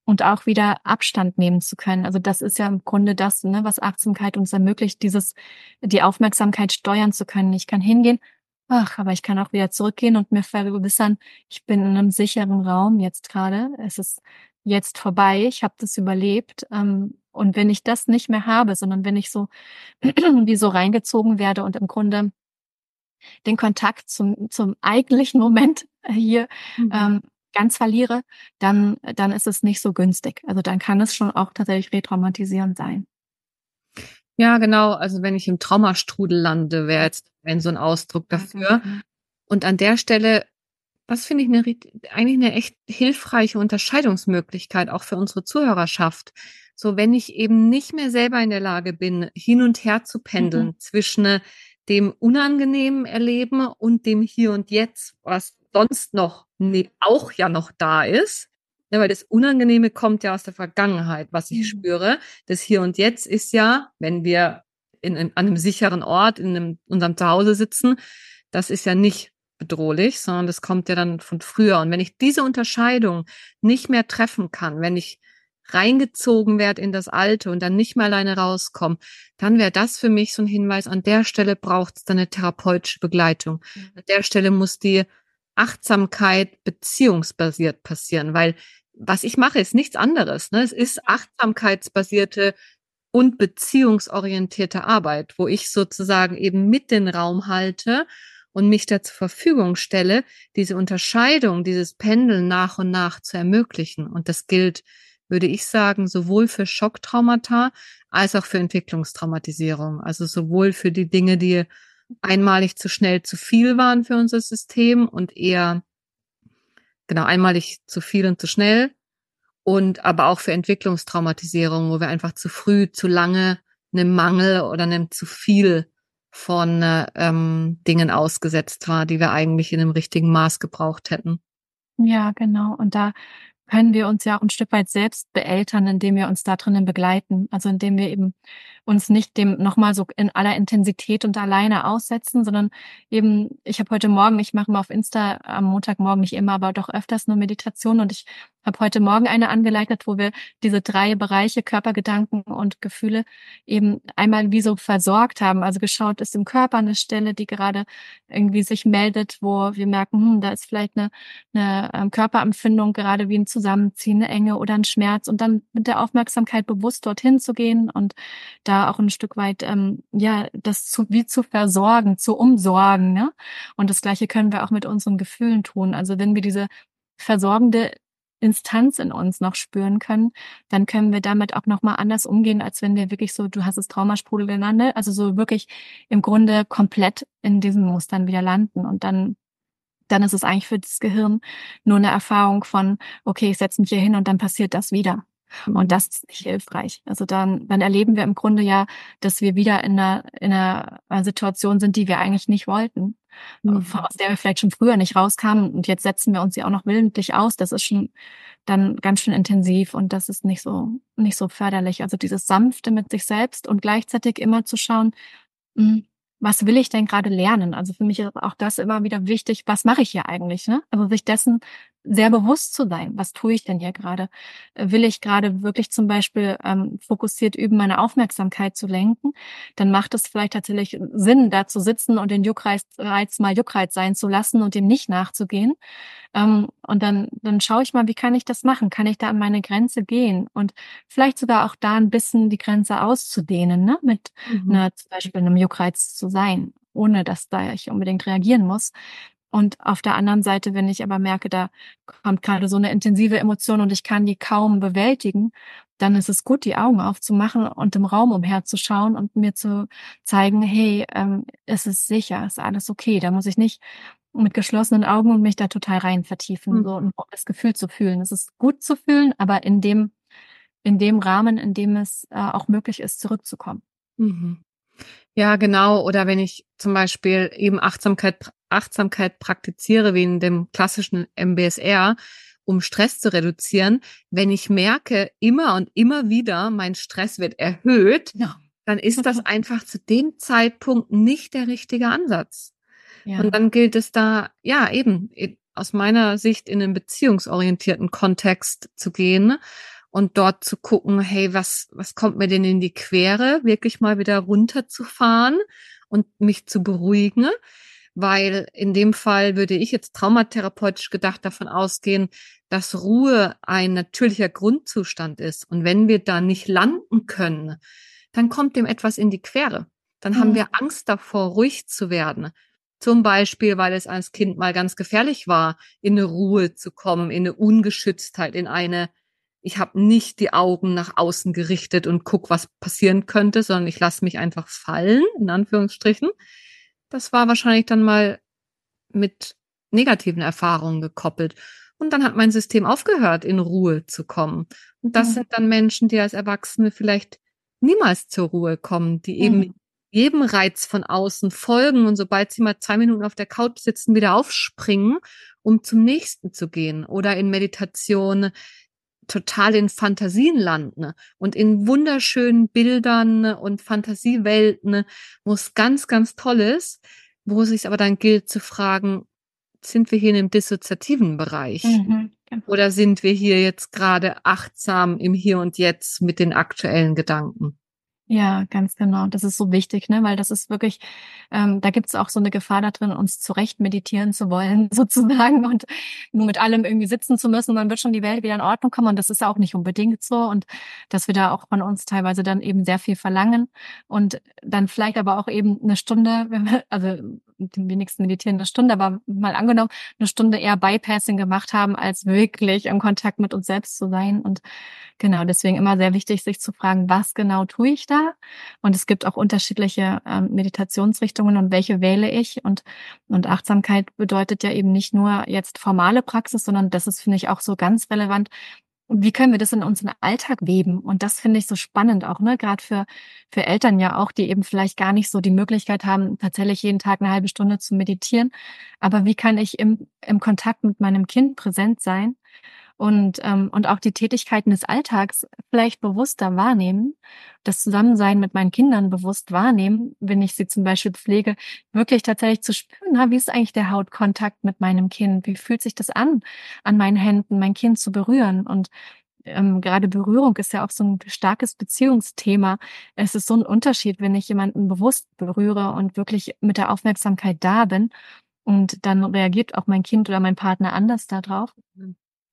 und auch wieder Abstand nehmen zu können. Also das ist ja im Grunde das, ne, was Achtsamkeit uns ermöglicht, dieses, die Aufmerksamkeit steuern zu können. Ich kann hingehen, ach, aber ich kann auch wieder zurückgehen und mir vergewissern, ich bin in einem sicheren Raum jetzt gerade. Es ist jetzt vorbei. Ich habe das überlebt. Ähm, Und wenn ich das nicht mehr habe, sondern wenn ich so *clears throat* wie so reingezogen werde und im Grunde den Kontakt zum, zum eigentlichen Moment hier mhm. ähm, ganz verliere, dann, dann ist es nicht so günstig. Also dann kann es schon auch tatsächlich retraumatisierend sein. Ja, genau. Also wenn ich im Traumastrudel lande, wäre jetzt ein so ein Ausdruck dafür. Und an der Stelle, was finde ich eine, eigentlich eine echt hilfreiche Unterscheidungsmöglichkeit auch für unsere Zuhörerschaft. So, wenn ich eben nicht mehr selber in der Lage bin, hin und her zu pendeln mhm. zwischen dem unangenehmen Erleben und dem Hier und Jetzt, was sonst noch nee, auch ja noch da ist. Ja, weil das Unangenehme kommt ja aus der Vergangenheit, was ich mhm. spüre. Das Hier und Jetzt ist ja, wenn wir in, in, an einem sicheren Ort in einem, unserem Zuhause sitzen, das ist ja nicht bedrohlich, sondern das kommt ja dann von früher. Und wenn ich diese Unterscheidung nicht mehr treffen kann, wenn ich reingezogen werde in das Alte und dann nicht mehr alleine rauskomme, dann wäre das für mich so ein Hinweis, an der Stelle braucht es dann eine therapeutische Begleitung. Mhm. An der Stelle muss die Achtsamkeit beziehungsbasiert passieren, weil was ich mache, ist nichts anderes. Ne? Es ist achtsamkeitsbasierte und beziehungsorientierte Arbeit, wo ich sozusagen eben mit den Raum halte und mich da zur Verfügung stelle, diese Unterscheidung, dieses Pendeln nach und nach zu ermöglichen. Und das gilt würde ich sagen, sowohl für Schocktraumata als auch für Entwicklungstraumatisierung. Also sowohl für die Dinge, die einmalig zu schnell zu viel waren für unser System und eher, genau, einmalig zu viel und zu schnell. Und aber auch für Entwicklungstraumatisierung, wo wir einfach zu früh, zu lange einem Mangel oder einem zu viel von ähm, Dingen ausgesetzt war, die wir eigentlich in einem richtigen Maß gebraucht hätten. Ja, genau. Und da können wir uns ja ein Stück weit selbst beeltern, indem wir uns da drinnen begleiten. Also indem wir eben uns nicht dem nochmal so in aller Intensität und alleine aussetzen, sondern eben, ich habe heute Morgen, ich mache mal auf Insta am Montagmorgen nicht immer, aber doch öfters nur Meditation und ich habe heute Morgen eine angeleitet, wo wir diese drei Bereiche Körper, Gedanken und Gefühle eben einmal wie so versorgt haben. Also geschaut, ist im Körper eine Stelle, die gerade irgendwie sich meldet, wo wir merken, hm, da ist vielleicht eine, eine ähm, Körperempfindung, gerade wie ein Zusammenziehen, eine Enge oder ein Schmerz und dann mit der Aufmerksamkeit bewusst dorthin zu gehen und da auch ein Stück weit, ähm, ja, das zu, wie zu versorgen, zu umsorgen. Ne? Und das Gleiche können wir auch mit unseren Gefühlen tun. Also wenn wir diese versorgende Instanz in uns noch spüren können, dann können wir damit auch nochmal anders umgehen, als wenn wir wirklich so, du hast es Traumasprudel genannt, ne? also so wirklich im Grunde komplett in diesen Mustern wieder landen und dann dann ist es eigentlich für das Gehirn nur eine Erfahrung von, okay, ich setze mich hier hin und dann passiert das wieder. Und das ist nicht hilfreich. Also dann, dann erleben wir im Grunde ja, dass wir wieder in einer, in einer Situation sind, die wir eigentlich nicht wollten. Mhm. Aus der wir vielleicht schon früher nicht rauskamen. Und jetzt setzen wir uns sie auch noch willentlich aus. Das ist schon dann ganz schön intensiv und das ist nicht so, nicht so förderlich. Also dieses Sanfte mit sich selbst und gleichzeitig immer zu schauen, hm, was will ich denn gerade lernen? Also für mich ist auch das immer wieder wichtig, was mache ich hier eigentlich? Ne? Also sich dessen sehr bewusst zu sein. Was tue ich denn hier gerade? Will ich gerade wirklich zum Beispiel ähm, fokussiert üben, meine Aufmerksamkeit zu lenken? Dann macht es vielleicht tatsächlich Sinn, da zu sitzen und den Juckreiz mal Juckreiz sein zu lassen und dem nicht nachzugehen. Ähm, und dann, dann schaue ich mal, wie kann ich das machen? Kann ich da an meine Grenze gehen? Und vielleicht sogar auch da ein bisschen die Grenze auszudehnen, ne? mit mhm. einer, zum Beispiel einem Juckreiz zu sein ohne dass da ich unbedingt reagieren muss. Und auf der anderen Seite, wenn ich aber merke, da kommt gerade so eine intensive Emotion und ich kann die kaum bewältigen, dann ist es gut, die Augen aufzumachen und im Raum umherzuschauen und mir zu zeigen, hey, ähm, es ist sicher, ist alles okay. Da muss ich nicht mit geschlossenen Augen und mich da total rein vertiefen, mhm. so um das Gefühl zu fühlen. Es ist gut zu fühlen, aber in dem, in dem Rahmen, in dem es äh, auch möglich ist, zurückzukommen. Mhm. Ja, genau. Oder wenn ich zum Beispiel eben Achtsamkeit, Achtsamkeit praktiziere, wie in dem klassischen MBSR, um Stress zu reduzieren, wenn ich merke, immer und immer wieder, mein Stress wird erhöht, ja. dann ist das *laughs* einfach zu dem Zeitpunkt nicht der richtige Ansatz. Ja. Und dann gilt es da, ja, eben aus meiner Sicht in einen beziehungsorientierten Kontext zu gehen und dort zu gucken, hey, was, was kommt mir denn in die Quere, wirklich mal wieder runterzufahren und mich zu beruhigen. Weil in dem Fall würde ich jetzt traumatherapeutisch gedacht davon ausgehen, dass Ruhe ein natürlicher Grundzustand ist. Und wenn wir da nicht landen können, dann kommt dem etwas in die Quere. Dann mhm. haben wir Angst davor, ruhig zu werden. Zum Beispiel, weil es als Kind mal ganz gefährlich war, in eine Ruhe zu kommen, in eine Ungeschütztheit, in eine, ich habe nicht die Augen nach außen gerichtet und guck, was passieren könnte, sondern ich lasse mich einfach fallen, in Anführungsstrichen. Das war wahrscheinlich dann mal mit negativen Erfahrungen gekoppelt. Und dann hat mein System aufgehört, in Ruhe zu kommen. Und das mhm. sind dann Menschen, die als Erwachsene vielleicht niemals zur Ruhe kommen, die eben mhm. jedem Reiz von außen folgen und sobald sie mal zwei Minuten auf der Couch sitzen, wieder aufspringen, um zum nächsten zu gehen oder in Meditation total in Fantasien landen und in wunderschönen Bildern und Fantasiewelten, wo es ganz, ganz toll ist, wo es sich aber dann gilt zu fragen, sind wir hier in einem dissoziativen Bereich? Mhm, genau. Oder sind wir hier jetzt gerade achtsam im Hier und Jetzt mit den aktuellen Gedanken? Ja, ganz genau. Das ist so wichtig, ne? Weil das ist wirklich, ähm, da gibt es auch so eine Gefahr da drin, uns zurecht meditieren zu wollen, *laughs* sozusagen, und nur mit allem irgendwie sitzen zu müssen. Und dann wird schon die Welt wieder in Ordnung kommen. Und das ist auch nicht unbedingt so. Und dass wir da auch von uns teilweise dann eben sehr viel verlangen. Und dann vielleicht aber auch eben eine Stunde, wenn wir, also die wenigsten meditieren eine Stunde, aber mal angenommen, eine Stunde eher Bypassing gemacht haben, als wirklich im Kontakt mit uns selbst zu sein. Und genau, deswegen immer sehr wichtig, sich zu fragen, was genau tue ich da? Und es gibt auch unterschiedliche ähm, Meditationsrichtungen und welche wähle ich. Und, und Achtsamkeit bedeutet ja eben nicht nur jetzt formale Praxis, sondern das ist, finde ich, auch so ganz relevant, wie können wir das in unseren Alltag weben? Und das finde ich so spannend auch, ne? Gerade für, für Eltern ja auch, die eben vielleicht gar nicht so die Möglichkeit haben, tatsächlich jeden Tag eine halbe Stunde zu meditieren. Aber wie kann ich im, im Kontakt mit meinem Kind präsent sein? Und, ähm, und auch die Tätigkeiten des Alltags vielleicht bewusster wahrnehmen, das Zusammensein mit meinen Kindern bewusst wahrnehmen, wenn ich sie zum Beispiel pflege, wirklich tatsächlich zu spüren, na, wie ist eigentlich der Hautkontakt mit meinem Kind? Wie fühlt sich das an, an meinen Händen mein Kind zu berühren? Und ähm, gerade Berührung ist ja auch so ein starkes Beziehungsthema. Es ist so ein Unterschied, wenn ich jemanden bewusst berühre und wirklich mit der Aufmerksamkeit da bin. Und dann reagiert auch mein Kind oder mein Partner anders darauf.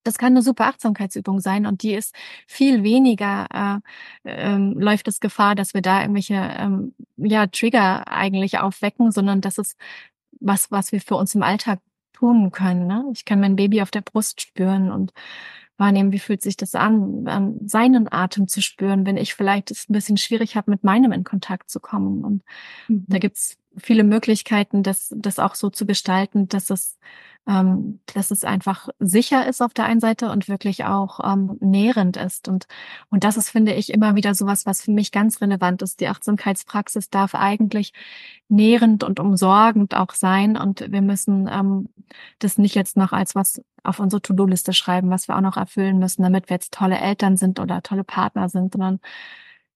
Das kann eine super Achtsamkeitsübung sein und die ist viel weniger, äh, ähm, läuft es Gefahr, dass wir da irgendwelche ähm, ja, Trigger eigentlich aufwecken, sondern das ist was, was wir für uns im Alltag tun können. Ne? Ich kann mein Baby auf der Brust spüren und wahrnehmen, wie fühlt sich das an, ähm, seinen Atem zu spüren, wenn ich vielleicht es ein bisschen schwierig habe, mit meinem in Kontakt zu kommen. Und mhm. da gibt's viele Möglichkeiten, das, das auch so zu gestalten, dass es, ähm, dass es einfach sicher ist auf der einen Seite und wirklich auch ähm, nährend ist. Und, und das ist, finde ich, immer wieder sowas, was für mich ganz relevant ist. Die Achtsamkeitspraxis darf eigentlich nährend und umsorgend auch sein. Und wir müssen ähm, das nicht jetzt noch als was auf unsere To-Do-Liste schreiben, was wir auch noch erfüllen müssen, damit wir jetzt tolle Eltern sind oder tolle Partner sind, sondern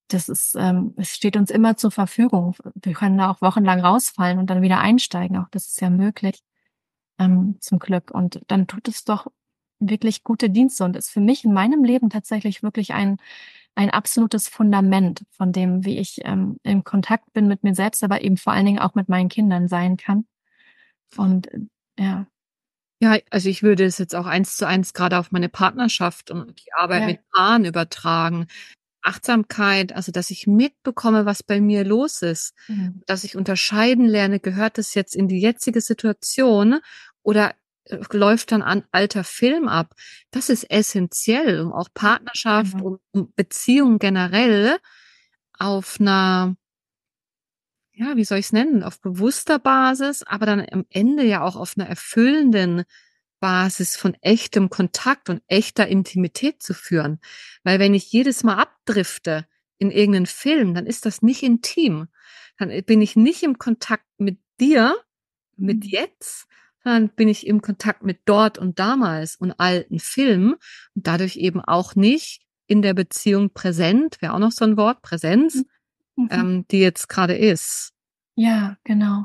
das ist, ähm, es steht uns immer zur Verfügung. Wir können da auch wochenlang rausfallen und dann wieder einsteigen. Auch das ist ja möglich, ähm, zum Glück. Und dann tut es doch wirklich gute Dienste und ist für mich in meinem Leben tatsächlich wirklich ein, ein absolutes Fundament von dem, wie ich ähm, im Kontakt bin mit mir selbst, aber eben vor allen Dingen auch mit meinen Kindern sein kann. Und äh, ja. Ja, also ich würde es jetzt auch eins zu eins gerade auf meine Partnerschaft und die Arbeit ja. mit Paaren übertragen. Achtsamkeit, also dass ich mitbekomme, was bei mir los ist, mhm. dass ich unterscheiden lerne, gehört es jetzt in die jetzige Situation oder äh, läuft dann ein alter Film ab. Das ist essentiell, um auch Partnerschaft mhm. und um Beziehung generell auf einer, ja, wie soll ich es nennen, auf bewusster Basis, aber dann am Ende ja auch auf einer erfüllenden Basis von echtem Kontakt und echter Intimität zu führen. Weil wenn ich jedes Mal abdrifte in irgendeinen Film, dann ist das nicht intim. Dann bin ich nicht im Kontakt mit dir, mit mhm. jetzt, sondern bin ich im Kontakt mit dort und damals und alten Filmen und dadurch eben auch nicht in der Beziehung präsent, wäre auch noch so ein Wort, Präsenz, mhm. ähm, die jetzt gerade ist. Ja, genau.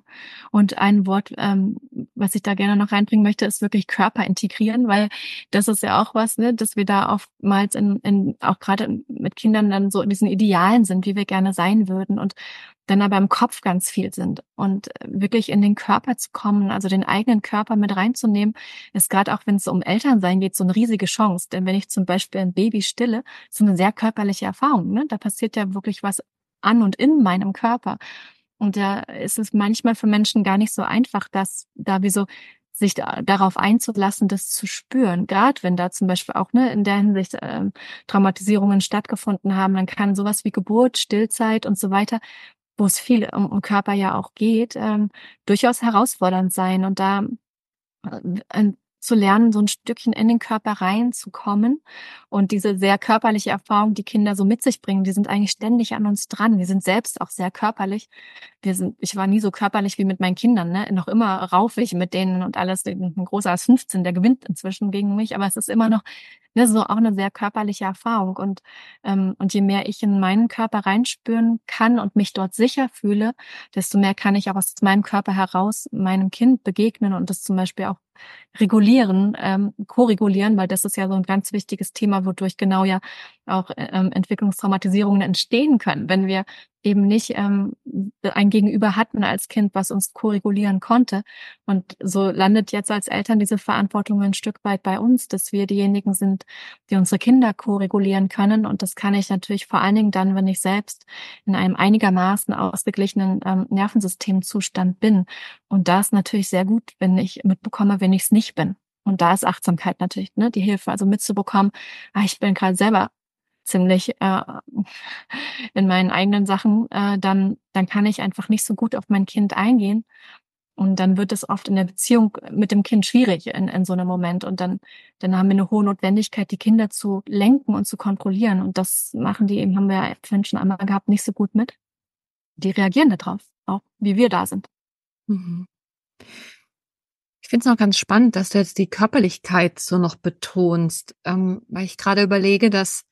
Und ein Wort, ähm, was ich da gerne noch reinbringen möchte, ist wirklich Körper integrieren, weil das ist ja auch was, ne, dass wir da oftmals in, in auch gerade mit Kindern dann so in diesen Idealen sind, wie wir gerne sein würden. Und dann aber im Kopf ganz viel sind und äh, wirklich in den Körper zu kommen, also den eigenen Körper mit reinzunehmen, ist gerade auch, wenn es um Elternsein geht, so eine riesige Chance. Denn wenn ich zum Beispiel ein Baby stille, ist eine sehr körperliche Erfahrung. Ne? Da passiert ja wirklich was an und in meinem Körper. Und da ist es manchmal für Menschen gar nicht so einfach, dass da wie so sich da, darauf einzulassen, das zu spüren. Gerade wenn da zum Beispiel auch ne, in der Hinsicht ähm, Traumatisierungen stattgefunden haben, dann kann sowas wie Geburt, Stillzeit und so weiter, wo es viel um, um Körper ja auch geht, ähm, durchaus herausfordernd sein. Und da äh, zu lernen, so ein Stückchen in den Körper reinzukommen. Und diese sehr körperliche Erfahrung, die Kinder so mit sich bringen, die sind eigentlich ständig an uns dran. Wir sind selbst auch sehr körperlich. Wir sind, ich war nie so körperlich wie mit meinen Kindern, ne? Noch immer raufe ich mit denen und alles. Ein großer als 15, der gewinnt inzwischen gegen mich, aber es ist immer noch ne, so auch eine sehr körperliche Erfahrung. Und, ähm, und je mehr ich in meinen Körper reinspüren kann und mich dort sicher fühle, desto mehr kann ich auch aus meinem Körper heraus meinem Kind begegnen und das zum Beispiel auch regulieren, ähm, koregulieren, weil das ist ja so ein ganz wichtiges Thema, wodurch genau ja auch ähm, Entwicklungstraumatisierungen entstehen können, wenn wir eben nicht ähm, ein Gegenüber hatten als Kind, was uns koregulieren konnte. Und so landet jetzt als Eltern diese Verantwortung ein Stück weit bei uns, dass wir diejenigen sind, die unsere Kinder koregulieren können. Und das kann ich natürlich vor allen Dingen dann, wenn ich selbst in einem einigermaßen ausgeglichenen ähm, Nervensystemzustand bin. Und da ist natürlich sehr gut, wenn ich mitbekomme, wenn ich es nicht bin. Und da ist Achtsamkeit natürlich ne, die Hilfe, also mitzubekommen, ah, ich bin gerade selber ziemlich äh, in meinen eigenen Sachen, äh, dann, dann kann ich einfach nicht so gut auf mein Kind eingehen. Und dann wird es oft in der Beziehung mit dem Kind schwierig in, in so einem Moment. Und dann, dann haben wir eine hohe Notwendigkeit, die Kinder zu lenken und zu kontrollieren. Und das machen die eben, haben wir ja vorhin schon einmal gehabt, nicht so gut mit. Die reagieren darauf, auch wie wir da sind. Mhm. Ich finde es noch ganz spannend, dass du jetzt die Körperlichkeit so noch betonst, ähm, weil ich gerade überlege, dass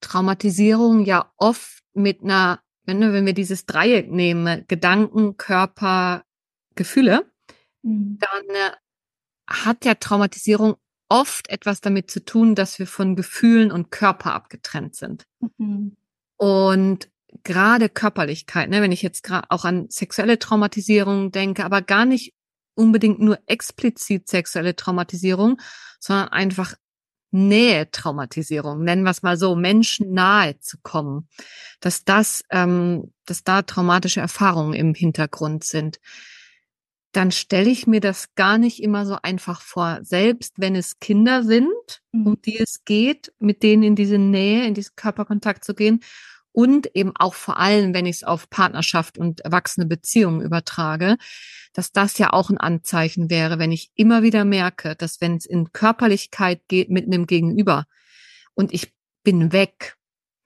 Traumatisierung ja oft mit einer, wenn, wenn wir dieses Dreieck nehmen, Gedanken, Körper, Gefühle, mhm. dann äh, hat ja Traumatisierung oft etwas damit zu tun, dass wir von Gefühlen und Körper abgetrennt sind. Mhm. Und gerade Körperlichkeit, ne, wenn ich jetzt gerade auch an sexuelle Traumatisierung denke, aber gar nicht unbedingt nur explizit sexuelle Traumatisierung, sondern einfach Nähe-Traumatisierung, nennen wir es mal so, Menschen nahe zu kommen, dass das, ähm, dass da traumatische Erfahrungen im Hintergrund sind, dann stelle ich mir das gar nicht immer so einfach vor. Selbst wenn es Kinder sind, mhm. um die es geht, mit denen in diese Nähe, in diesen Körperkontakt zu gehen und eben auch vor allem, wenn ich es auf Partnerschaft und erwachsene Beziehungen übertrage, dass das ja auch ein Anzeichen wäre, wenn ich immer wieder merke, dass wenn es in Körperlichkeit geht mit einem Gegenüber und ich bin weg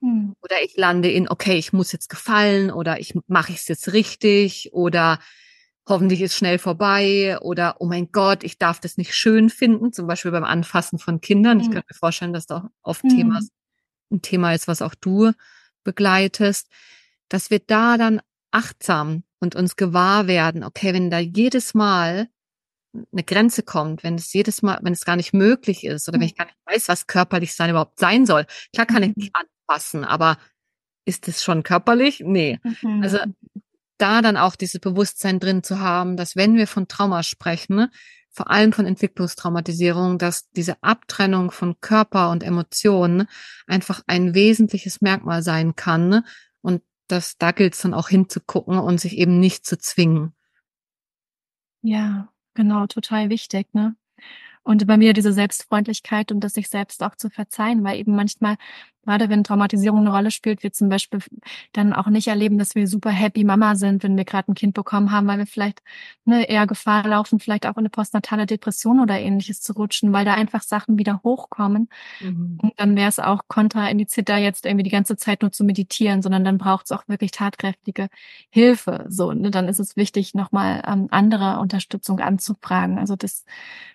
hm. oder ich lande in, okay, ich muss jetzt gefallen oder ich mache es jetzt richtig oder hoffentlich ist schnell vorbei oder oh mein Gott, ich darf das nicht schön finden, zum Beispiel beim Anfassen von Kindern. Ich hm. kann mir vorstellen, dass da oft hm. Thema, ein Thema ist, was auch du begleitest, dass wir da dann achtsam und uns gewahr werden, okay, wenn da jedes Mal eine Grenze kommt, wenn es jedes Mal, wenn es gar nicht möglich ist oder wenn ich gar nicht weiß, was körperlich sein überhaupt sein soll. Klar kann ich nicht anpassen, aber ist es schon körperlich? Nee. Mhm. Also da dann auch dieses Bewusstsein drin zu haben, dass wenn wir von Trauma sprechen, vor allem von Entwicklungstraumatisierung, dass diese Abtrennung von Körper und Emotionen einfach ein wesentliches Merkmal sein kann und dass da gilt es dann auch hinzugucken und sich eben nicht zu zwingen. Ja, genau, total wichtig, ne? Und bei mir diese Selbstfreundlichkeit und das sich selbst auch zu verzeihen, weil eben manchmal gerade wenn Traumatisierung eine Rolle spielt, wir zum Beispiel dann auch nicht erleben, dass wir super happy Mama sind, wenn wir gerade ein Kind bekommen haben, weil wir vielleicht ne, eher Gefahr laufen, vielleicht auch in eine postnatale Depression oder ähnliches zu rutschen, weil da einfach Sachen wieder hochkommen. Mhm. Und dann wäre es auch kontraindiziert, da jetzt irgendwie die ganze Zeit nur zu meditieren, sondern dann braucht es auch wirklich tatkräftige Hilfe. So, ne? dann ist es wichtig, nochmal ähm, andere Unterstützung anzufragen. Also das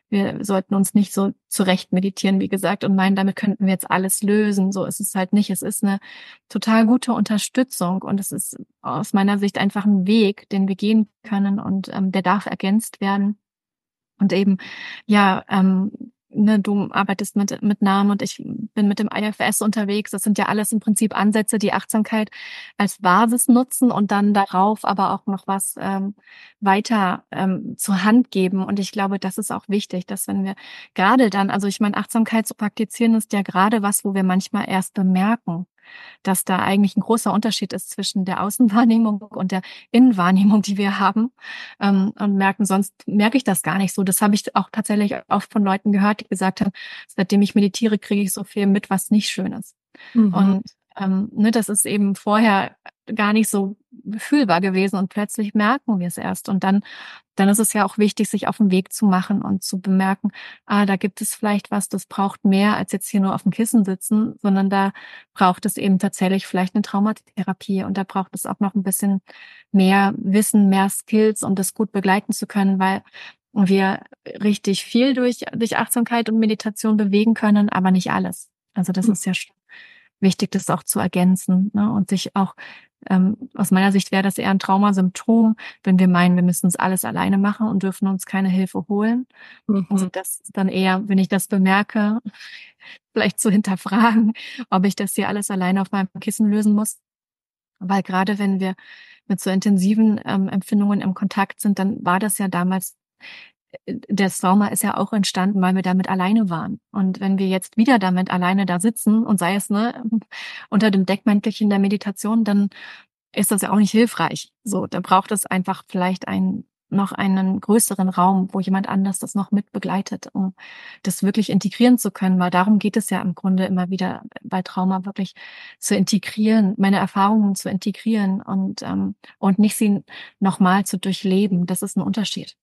wir sollten uns nicht so zurecht meditieren, wie gesagt, und meinen, damit könnten wir jetzt alles lösen. So ist es halt nicht. Es ist eine total gute Unterstützung und es ist aus meiner Sicht einfach ein Weg, den wir gehen können und ähm, der darf ergänzt werden. Und eben, ja, ähm, ne, du arbeitest mit, mit Namen und ich bin mit dem IFS unterwegs. Das sind ja alles im Prinzip Ansätze, die Achtsamkeit als Basis nutzen und dann darauf aber auch noch was ähm, weiter ähm, zur Hand geben. Und ich glaube, das ist auch wichtig, dass wenn wir gerade dann, also ich meine, Achtsamkeit zu praktizieren ist ja gerade was, wo wir manchmal erst bemerken, dass da eigentlich ein großer Unterschied ist zwischen der Außenwahrnehmung *laughs* und der Innenwahrnehmung, die wir haben. Ähm, und merken, sonst merke ich das gar nicht so. Das habe ich auch tatsächlich oft von Leuten gehört, die gesagt haben, seitdem ich meditiere, kriege ich so viel mit, was nicht schön ist. Mhm. Und ähm, ne, das ist eben vorher gar nicht so fühlbar gewesen und plötzlich merken wir es erst. Und dann, dann ist es ja auch wichtig, sich auf den Weg zu machen und zu bemerken, ah, da gibt es vielleicht was, das braucht mehr als jetzt hier nur auf dem Kissen sitzen, sondern da braucht es eben tatsächlich vielleicht eine Traumatherapie und da braucht es auch noch ein bisschen mehr Wissen, mehr Skills, um das gut begleiten zu können, weil wir richtig viel durch, durch Achtsamkeit und Meditation bewegen können, aber nicht alles. Also das mhm. ist ja wichtig, das auch zu ergänzen ne? und sich auch ähm, aus meiner Sicht wäre das eher ein Traumasymptom, wenn wir meinen, wir müssen uns alles alleine machen und dürfen uns keine Hilfe holen. Mhm. Also das ist dann eher, wenn ich das bemerke, vielleicht zu hinterfragen, ob ich das hier alles alleine auf meinem Kissen lösen muss. Weil gerade wenn wir mit so intensiven ähm, Empfindungen im Kontakt sind, dann war das ja damals der Trauma ist ja auch entstanden, weil wir damit alleine waren. Und wenn wir jetzt wieder damit alleine da sitzen und sei es ne, *laughs* unter dem Deckmäntelchen der Meditation, dann ist das ja auch nicht hilfreich. So, da braucht es einfach vielleicht einen noch einen größeren Raum, wo jemand anders das noch mit begleitet, um das wirklich integrieren zu können, weil darum geht es ja im Grunde immer wieder bei Trauma wirklich zu integrieren, meine Erfahrungen zu integrieren und ähm, und nicht sie nochmal zu durchleben. Das ist ein Unterschied.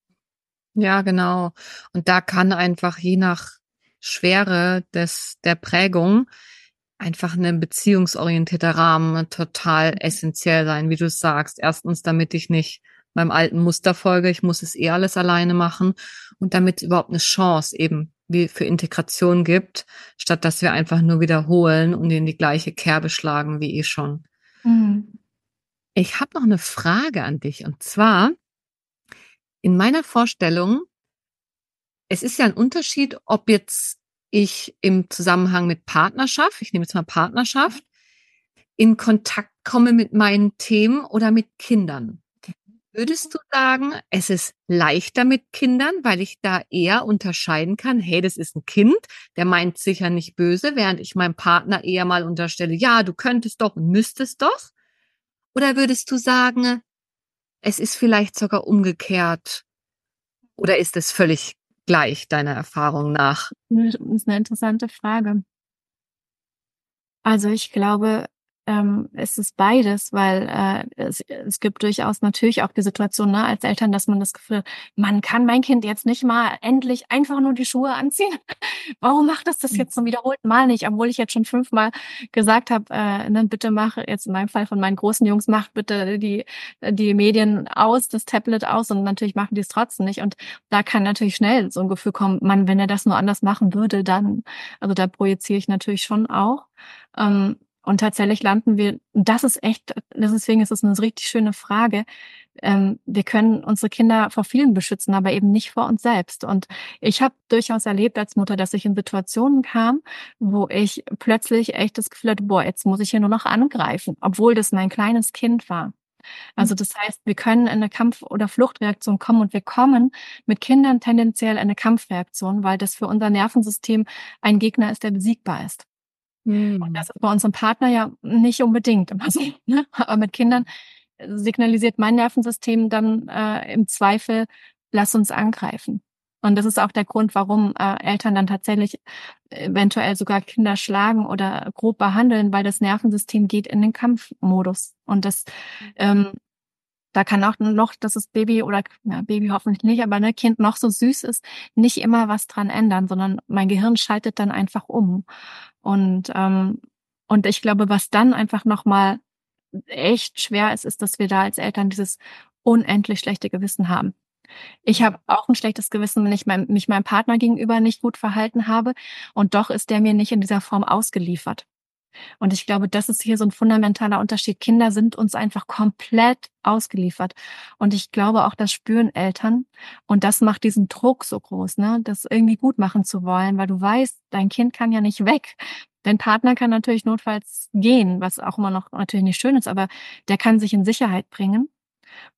Ja, genau. Und da kann einfach je nach Schwere des, der Prägung einfach ein beziehungsorientierter Rahmen total essentiell sein, wie du sagst. Erstens, damit ich nicht meinem alten Muster folge, ich muss es eh alles alleine machen und damit überhaupt eine Chance eben wie für Integration gibt, statt dass wir einfach nur wiederholen und in die gleiche Kerbe schlagen wie eh schon. Mhm. Ich habe noch eine Frage an dich und zwar, in meiner Vorstellung, es ist ja ein Unterschied, ob jetzt ich im Zusammenhang mit Partnerschaft, ich nehme jetzt mal Partnerschaft, in Kontakt komme mit meinen Themen oder mit Kindern. Würdest du sagen, es ist leichter mit Kindern, weil ich da eher unterscheiden kann, hey, das ist ein Kind, der meint sicher nicht böse, während ich meinem Partner eher mal unterstelle, ja, du könntest doch und müsstest doch? Oder würdest du sagen, es ist vielleicht sogar umgekehrt. Oder ist es völlig gleich deiner Erfahrung nach? Das ist eine interessante Frage. Also ich glaube, ähm, es ist beides, weil äh, es, es gibt durchaus natürlich auch die Situation ne, als Eltern, dass man das Gefühl, man kann mein Kind jetzt nicht mal endlich einfach nur die Schuhe anziehen. *laughs* Warum macht das das hm. jetzt zum wiederholten Mal nicht, obwohl ich jetzt schon fünfmal gesagt habe, äh, ne, bitte mach jetzt in meinem Fall von meinen großen Jungs macht bitte die die Medien aus, das Tablet aus und natürlich machen die es trotzdem nicht und da kann natürlich schnell so ein Gefühl kommen, man, wenn er das nur anders machen würde, dann also da projiziere ich natürlich schon auch. Ähm, und tatsächlich landen wir, das ist echt, deswegen ist es eine richtig schöne Frage. Ähm, wir können unsere Kinder vor vielen beschützen, aber eben nicht vor uns selbst. Und ich habe durchaus erlebt als Mutter, dass ich in Situationen kam, wo ich plötzlich echt das Gefühl hatte, boah, jetzt muss ich hier nur noch angreifen, obwohl das mein kleines Kind war. Also das heißt, wir können in eine Kampf- oder Fluchtreaktion kommen und wir kommen mit Kindern tendenziell in eine Kampfreaktion, weil das für unser Nervensystem ein Gegner ist, der besiegbar ist. Mhm. Und das ist bei unserem Partner ja nicht unbedingt immer so. *laughs* Ne? Aber mit Kindern signalisiert mein Nervensystem dann äh, im Zweifel, lass uns angreifen. Und das ist auch der Grund, warum äh, Eltern dann tatsächlich eventuell sogar Kinder schlagen oder grob behandeln, weil das Nervensystem geht in den Kampfmodus. Und das ähm, da kann auch noch, dass das Baby oder ja, Baby hoffentlich nicht, aber ne Kind noch so süß ist, nicht immer was dran ändern, sondern mein Gehirn schaltet dann einfach um. Und ähm, und ich glaube, was dann einfach noch mal echt schwer ist, ist, dass wir da als Eltern dieses unendlich schlechte Gewissen haben. Ich habe auch ein schlechtes Gewissen, wenn ich mein, mich meinem Partner gegenüber nicht gut verhalten habe. Und doch ist der mir nicht in dieser Form ausgeliefert. Und ich glaube, das ist hier so ein fundamentaler Unterschied. Kinder sind uns einfach komplett ausgeliefert. Und ich glaube auch, das spüren Eltern. Und das macht diesen Druck so groß, ne, das irgendwie gut machen zu wollen, weil du weißt, dein Kind kann ja nicht weg. Dein Partner kann natürlich notfalls gehen, was auch immer noch natürlich nicht schön ist, aber der kann sich in Sicherheit bringen.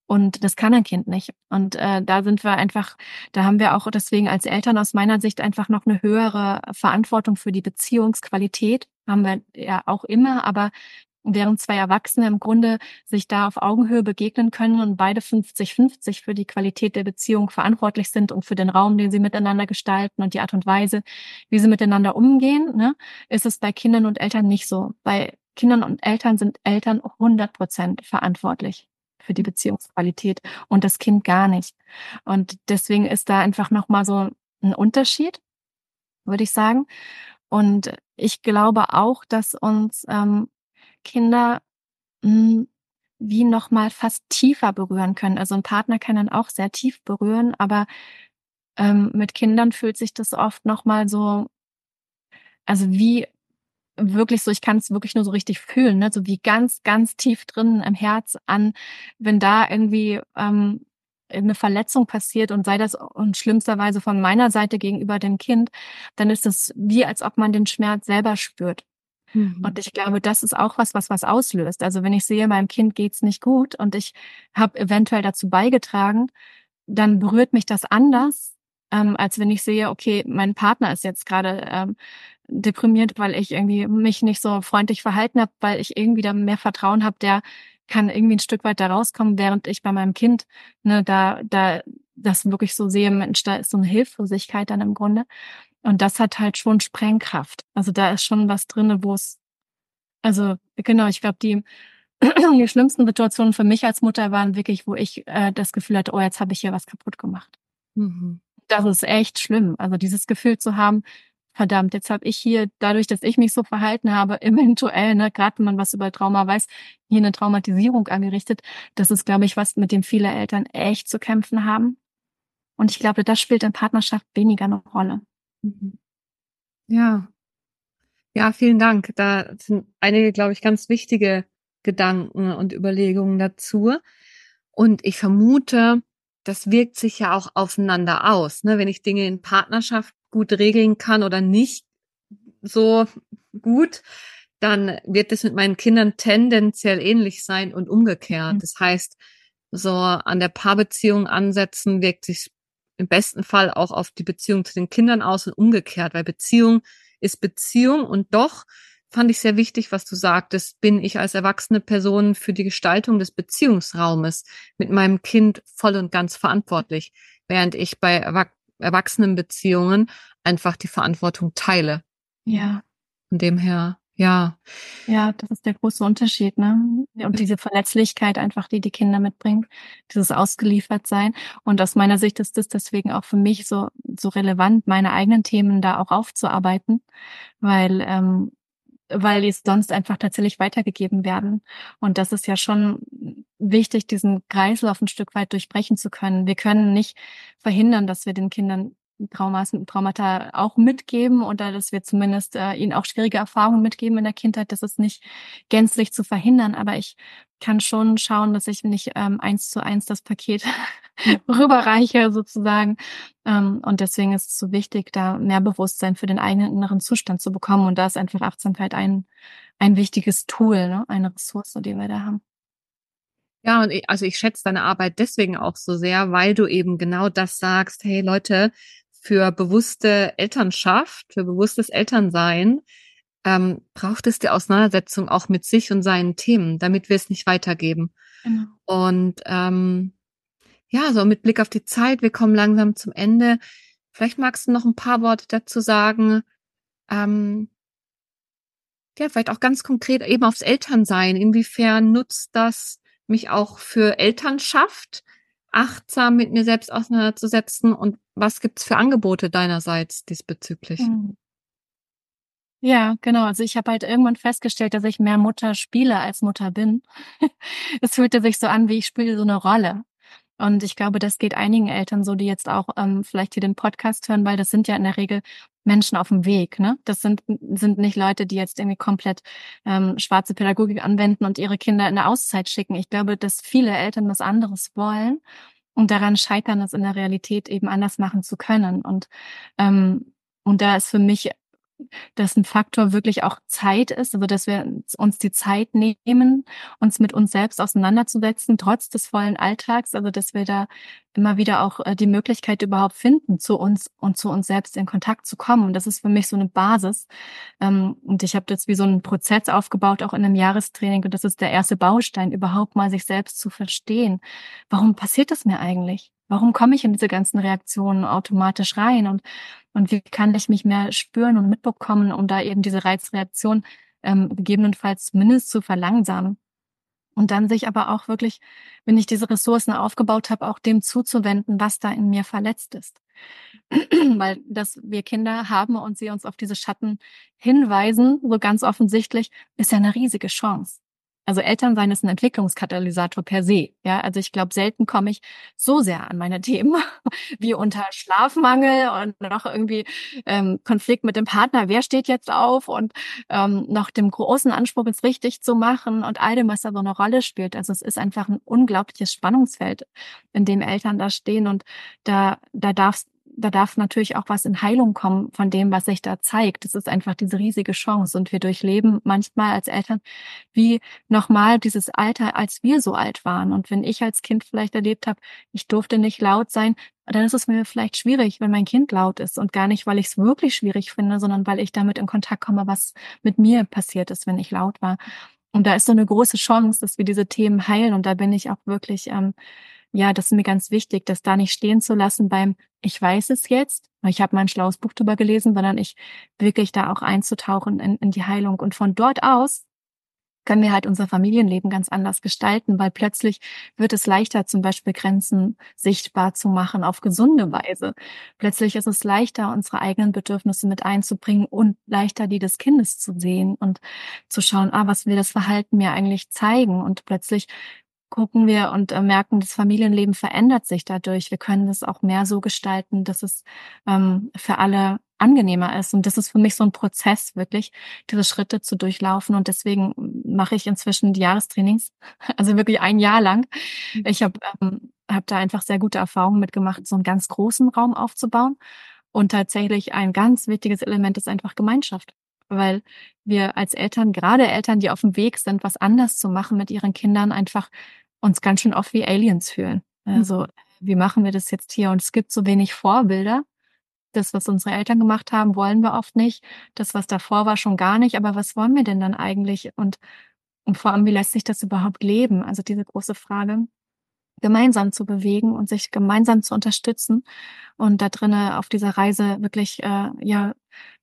Und das kann ein Kind nicht. Und äh, da sind wir einfach, da haben wir auch deswegen als Eltern aus meiner Sicht einfach noch eine höhere Verantwortung für die Beziehungsqualität. Haben wir ja auch immer, aber während zwei Erwachsene im Grunde sich da auf Augenhöhe begegnen können und beide 50-50 für die Qualität der Beziehung verantwortlich sind und für den Raum, den sie miteinander gestalten und die Art und Weise, wie sie miteinander umgehen, ne, ist es bei Kindern und Eltern nicht so. Bei Kindern und Eltern sind Eltern 100 Prozent verantwortlich für die Beziehungsqualität und das Kind gar nicht. Und deswegen ist da einfach nochmal so ein Unterschied, würde ich sagen. Und ich glaube auch, dass uns ähm, Kinder mh, hm, wie nochmal fast tiefer berühren können. Also ein Partner kann dann auch sehr tief berühren, aber ähm, mit Kindern fühlt sich das oft nochmal so, also wie wirklich so, ich kann es wirklich nur so richtig fühlen, ne? so wie ganz, ganz tief drin im Herz an, wenn da irgendwie ähm, eine Verletzung passiert und sei das und schlimmsterweise von meiner Seite gegenüber dem Kind, dann ist es wie, als ob man den Schmerz selber spürt. Mhm. Und ich glaube, das ist auch was, was was auslöst. Also wenn ich sehe, meinem Kind geht's nicht gut und ich habe eventuell dazu beigetragen, dann berührt mich das anders, ähm, als wenn ich sehe, okay, mein Partner ist jetzt gerade ähm, deprimiert, weil ich irgendwie mich nicht so freundlich verhalten habe, weil ich irgendwie da mehr Vertrauen habe, der kann irgendwie ein Stück weit da rauskommen, während ich bei meinem Kind, ne, da, da das wirklich so sehe, Mensch, da ist so eine Hilflosigkeit dann im Grunde. Und das hat halt schon Sprengkraft. Also da ist schon was drinne, wo es, also genau, ich glaube, die, *clears throat* die schlimmsten Situationen für mich als Mutter waren wirklich, wo ich äh, das Gefühl hatte, oh, jetzt habe ich hier was kaputt gemacht. Mhm. Das ist echt schlimm. Also dieses Gefühl zu haben, verdammt, jetzt habe ich hier, dadurch, dass ich mich so verhalten habe, *laughs* eventuell, ne, gerade wenn man was über Trauma weiß, hier eine Traumatisierung angerichtet. Das ist, glaube ich, was, mit dem viele Eltern echt zu kämpfen haben. Und ich glaube, das spielt in Partnerschaft weniger eine Rolle. Mhm. Ja. Ja, vielen Dank. Da sind einige, glaube ich, ganz wichtige Gedanken und Überlegungen dazu. Und ich vermute, das wirkt sich ja auch aufeinander aus. Ne? Wenn ich Dinge in Partnerschaft gut regeln kann oder nicht so gut, dann wird es mit meinen Kindern tendenziell ähnlich sein und umgekehrt. Mhm. Das heißt, so an der Paarbeziehung ansetzen wirkt sich im besten Fall auch auf die Beziehung zu den Kindern aus und umgekehrt, weil Beziehung ist Beziehung und doch fand ich sehr wichtig, was du sagtest, bin ich als erwachsene Person für die Gestaltung des Beziehungsraumes mit meinem Kind voll und ganz verantwortlich, während ich bei Erwachsenenbeziehungen einfach die Verantwortung teile. Ja. Von dem her, ja. Ja, das ist der große Unterschied, ne? Und diese Verletzlichkeit einfach, die die Kinder mitbringen, dieses Ausgeliefertsein. Und aus meiner Sicht ist das deswegen auch für mich so, so relevant, meine eigenen Themen da auch aufzuarbeiten, weil, ähm, weil die sonst einfach tatsächlich weitergegeben werden. Und das ist ja schon wichtig, diesen Kreislauf ein Stück weit durchbrechen zu können. Wir können nicht verhindern, dass wir den Kindern Traumas, Traumata auch mitgeben oder dass wir zumindest äh, ihnen auch schwierige Erfahrungen mitgeben in der Kindheit. Das ist nicht gänzlich zu verhindern, aber ich kann schon schauen, dass ich nicht ähm, eins zu eins das Paket *laughs* *laughs* rüberreiche sozusagen. Ähm, und deswegen ist es so wichtig, da mehr Bewusstsein für den eigenen inneren Zustand zu bekommen. Und da ist einfach Achtsamkeit ein, ein wichtiges Tool, ne? eine Ressource, die wir da haben. Ja, und ich, also ich schätze deine Arbeit deswegen auch so sehr, weil du eben genau das sagst, hey Leute, für bewusste Elternschaft, für bewusstes Elternsein, ähm, braucht es die Auseinandersetzung auch mit sich und seinen Themen, damit wir es nicht weitergeben. Genau. Und ähm, ja, so mit Blick auf die Zeit, wir kommen langsam zum Ende. Vielleicht magst du noch ein paar Worte dazu sagen. Ähm, ja, vielleicht auch ganz konkret eben aufs Elternsein. Inwiefern nutzt das mich auch für Elternschaft? achtsam mit mir selbst auseinanderzusetzen und was gibt's für Angebote deinerseits diesbezüglich? Hm. Ja, genau. Also ich habe halt irgendwann festgestellt, dass ich mehr Mutter spiele als Mutter bin. *laughs* es fühlte sich so an, wie ich spiele so eine Rolle. Und ich glaube, das geht einigen Eltern so, die jetzt auch ähm, vielleicht hier den Podcast hören, weil das sind ja in der Regel Menschen auf dem Weg. Ne? Das sind, sind nicht Leute, die jetzt irgendwie komplett ähm, schwarze Pädagogik anwenden und ihre Kinder in eine Auszeit schicken. Ich glaube, dass viele Eltern was anderes wollen und daran scheitern, es in der Realität eben anders machen zu können. Und, ähm, und da ist für mich dass ein Faktor wirklich auch Zeit ist, also dass wir uns die Zeit nehmen, uns mit uns selbst auseinanderzusetzen, trotz des vollen Alltags, also dass wir da immer wieder auch äh, die Möglichkeit überhaupt finden, zu uns und zu uns selbst in Kontakt zu kommen. Und das ist für mich so eine Basis. Ähm, und ich habe jetzt wie so einen Prozess aufgebaut, auch in einem Jahrestraining. Und das ist der erste Baustein, überhaupt mal sich selbst zu verstehen. Warum passiert das mir eigentlich? Warum komme ich in diese ganzen Reaktionen automatisch rein? Und, und wie kann ich mich mehr spüren und mitbekommen, um da eben diese Reizreaktion ähm, gegebenenfalls zumindest zu verlangsamen? Und dann sich aber auch wirklich, wenn ich diese Ressourcen aufgebaut habe, auch dem zuzuwenden, was da in mir verletzt ist. *clears throat* Weil dass wir Kinder haben und sie uns auf diese Schatten hinweisen, so ganz offensichtlich, ist ja eine riesige Chance. Also Elternsein ist ein Entwicklungskatalysator per se. Ja, also ich glaube, selten komme ich so sehr an meine Themen *laughs* wie unter Schlafmangel und noch irgendwie ähm, Konflikt mit dem Partner. Wer steht jetzt auf und ähm, noch dem großen Anspruch, es richtig zu machen und all dem, was da so eine Rolle spielt. Also es ist einfach ein unglaubliches Spannungsfeld, in dem Eltern da stehen und da da darfst da darf natürlich auch was in Heilung kommen von dem, was sich da zeigt. Das ist einfach diese riesige Chance. Und wir durchleben manchmal als Eltern wie nochmal dieses Alter, als wir so alt waren. Und wenn ich als Kind vielleicht erlebt habe, ich durfte nicht laut sein, dann ist es mir vielleicht schwierig, wenn mein Kind laut ist. Und gar nicht, weil ich es wirklich schwierig finde, sondern weil ich damit in Kontakt komme, was mit mir passiert ist, wenn ich laut war. Und da ist so eine große Chance, dass wir diese Themen heilen. Und da bin ich auch wirklich ähm, ja, das ist mir ganz wichtig, das da nicht stehen zu lassen beim Ich weiß es jetzt, ich habe mein schlaues Buch drüber gelesen, sondern ich wirklich da auch einzutauchen in, in die Heilung. Und von dort aus können wir halt unser Familienleben ganz anders gestalten, weil plötzlich wird es leichter, zum Beispiel Grenzen sichtbar zu machen auf gesunde Weise. Plötzlich ist es leichter, unsere eigenen Bedürfnisse mit einzubringen und leichter, die des Kindes zu sehen und zu schauen, ah, was will das Verhalten mir eigentlich zeigen? Und plötzlich gucken wir und äh, merken, das Familienleben verändert sich dadurch. Wir können es auch mehr so gestalten, dass es ähm, für alle angenehmer ist. Und das ist für mich so ein Prozess, wirklich diese Schritte zu durchlaufen. Und deswegen mache ich inzwischen die Jahrestrainings, *laughs* also wirklich ein Jahr lang. Mhm. Ich habe ähm, hab da einfach sehr gute Erfahrungen mitgemacht, so einen ganz großen Raum aufzubauen. Und tatsächlich ein ganz wichtiges Element ist einfach Gemeinschaft weil wir als Eltern, gerade Eltern, die auf dem Weg sind, was anders zu machen mit ihren Kindern, einfach uns ganz schön oft wie Aliens fühlen. Mhm. Also, wie machen wir das jetzt hier? Und es gibt so wenig Vorbilder. Das, was unsere Eltern gemacht haben, wollen wir oft nicht. Das, was davor war, schon gar nicht. Aber was wollen wir denn dann eigentlich? Und, und vor allem, wie lässt sich das überhaupt leben? Also diese große Frage gemeinsam zu bewegen und sich gemeinsam zu unterstützen und da drinnen auf dieser Reise wirklich äh, ja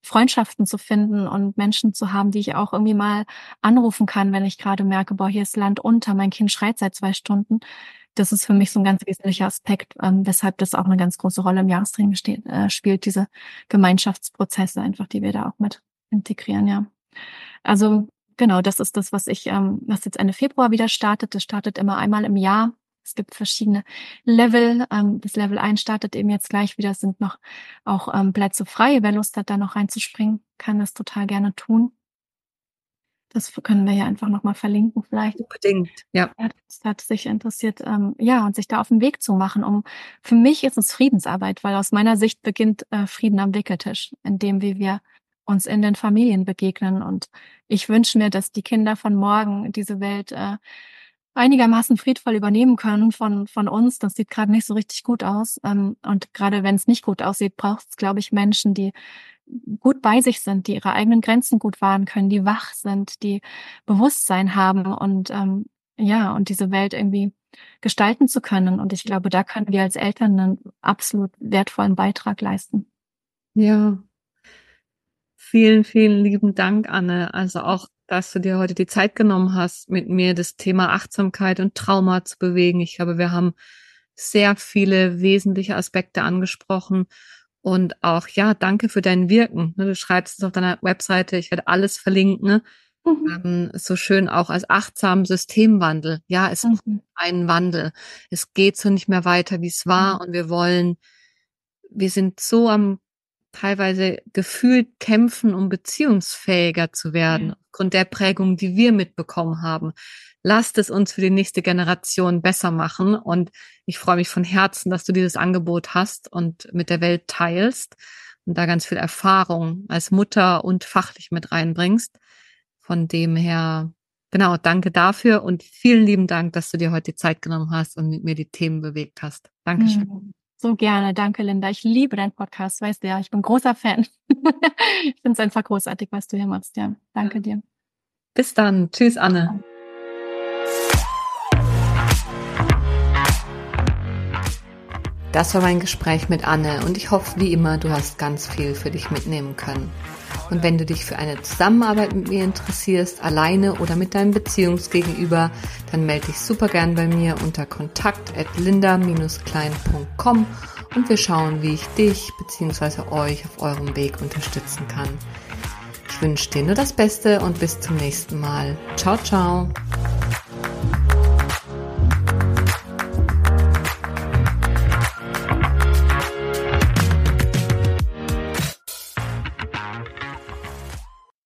Freundschaften zu finden und Menschen zu haben, die ich auch irgendwie mal anrufen kann, wenn ich gerade merke, boah, hier ist Land unter, mein Kind schreit seit zwei Stunden. Das ist für mich so ein ganz wesentlicher Aspekt, ähm, weshalb das auch eine ganz große Rolle im Jahrestraining äh, spielt, diese Gemeinschaftsprozesse einfach, die wir da auch mit integrieren, ja. Also genau, das ist das, was ich, ähm, was jetzt Ende Februar wieder startet. Das startet immer einmal im Jahr es gibt verschiedene Level. Ähm, das Level 1 startet eben jetzt gleich wieder. Es sind noch auch ähm, Plätze frei. Wer Lust hat, da noch reinzuspringen, kann das total gerne tun. Das können wir ja einfach nochmal verlinken vielleicht. Unbedingt, ja. ja das hat sich interessiert, ähm, ja, und sich da auf den Weg zu machen. Um Für mich ist es Friedensarbeit, weil aus meiner Sicht beginnt äh, Frieden am Wickeltisch, indem wie wir uns in den Familien begegnen. Und ich wünsche mir, dass die Kinder von morgen diese Welt äh, einigermaßen friedvoll übernehmen können von, von uns. Das sieht gerade nicht so richtig gut aus. Ähm, und gerade wenn es nicht gut aussieht, braucht es, glaube ich, Menschen, die gut bei sich sind, die ihre eigenen Grenzen gut wahren können, die wach sind, die Bewusstsein haben und ähm, ja, und diese Welt irgendwie gestalten zu können. Und ich glaube, da können wir als Eltern einen absolut wertvollen Beitrag leisten. Ja. Vielen, vielen lieben Dank, Anne. Also auch dass du dir heute die Zeit genommen hast, mit mir das Thema Achtsamkeit und Trauma zu bewegen. Ich glaube, wir haben sehr viele wesentliche Aspekte angesprochen. Und auch, ja, danke für dein Wirken. Ne, du schreibst es auf deiner Webseite, ich werde alles verlinken. Ne? Mhm. Ähm, so schön auch als achtsamen Systemwandel. Ja, es mhm. ist ein Wandel. Es geht so nicht mehr weiter, wie es war. Mhm. Und wir wollen, wir sind so am teilweise gefühlt kämpfen, um beziehungsfähiger zu werden, ja. aufgrund der Prägung, die wir mitbekommen haben. Lasst es uns für die nächste Generation besser machen. Und ich freue mich von Herzen, dass du dieses Angebot hast und mit der Welt teilst und da ganz viel Erfahrung als Mutter und fachlich mit reinbringst. Von dem her, genau, danke dafür und vielen lieben Dank, dass du dir heute die Zeit genommen hast und mit mir die Themen bewegt hast. Dankeschön. Mhm. So gerne. Danke, Linda. Ich liebe deinen Podcast, weißt du ja. Ich bin großer Fan. *laughs* ich finde es einfach großartig, was du hier machst. Ja, danke dir. Bis dann. Tschüss, Anne. Das war mein Gespräch mit Anne und ich hoffe, wie immer, du hast ganz viel für dich mitnehmen können. Und wenn du dich für eine Zusammenarbeit mit mir interessierst, alleine oder mit deinem Beziehungsgegenüber, dann melde dich super gern bei mir unter kontakt at linda-klein.com und wir schauen, wie ich dich bzw. euch auf eurem Weg unterstützen kann. Ich wünsche dir nur das Beste und bis zum nächsten Mal. Ciao, ciao.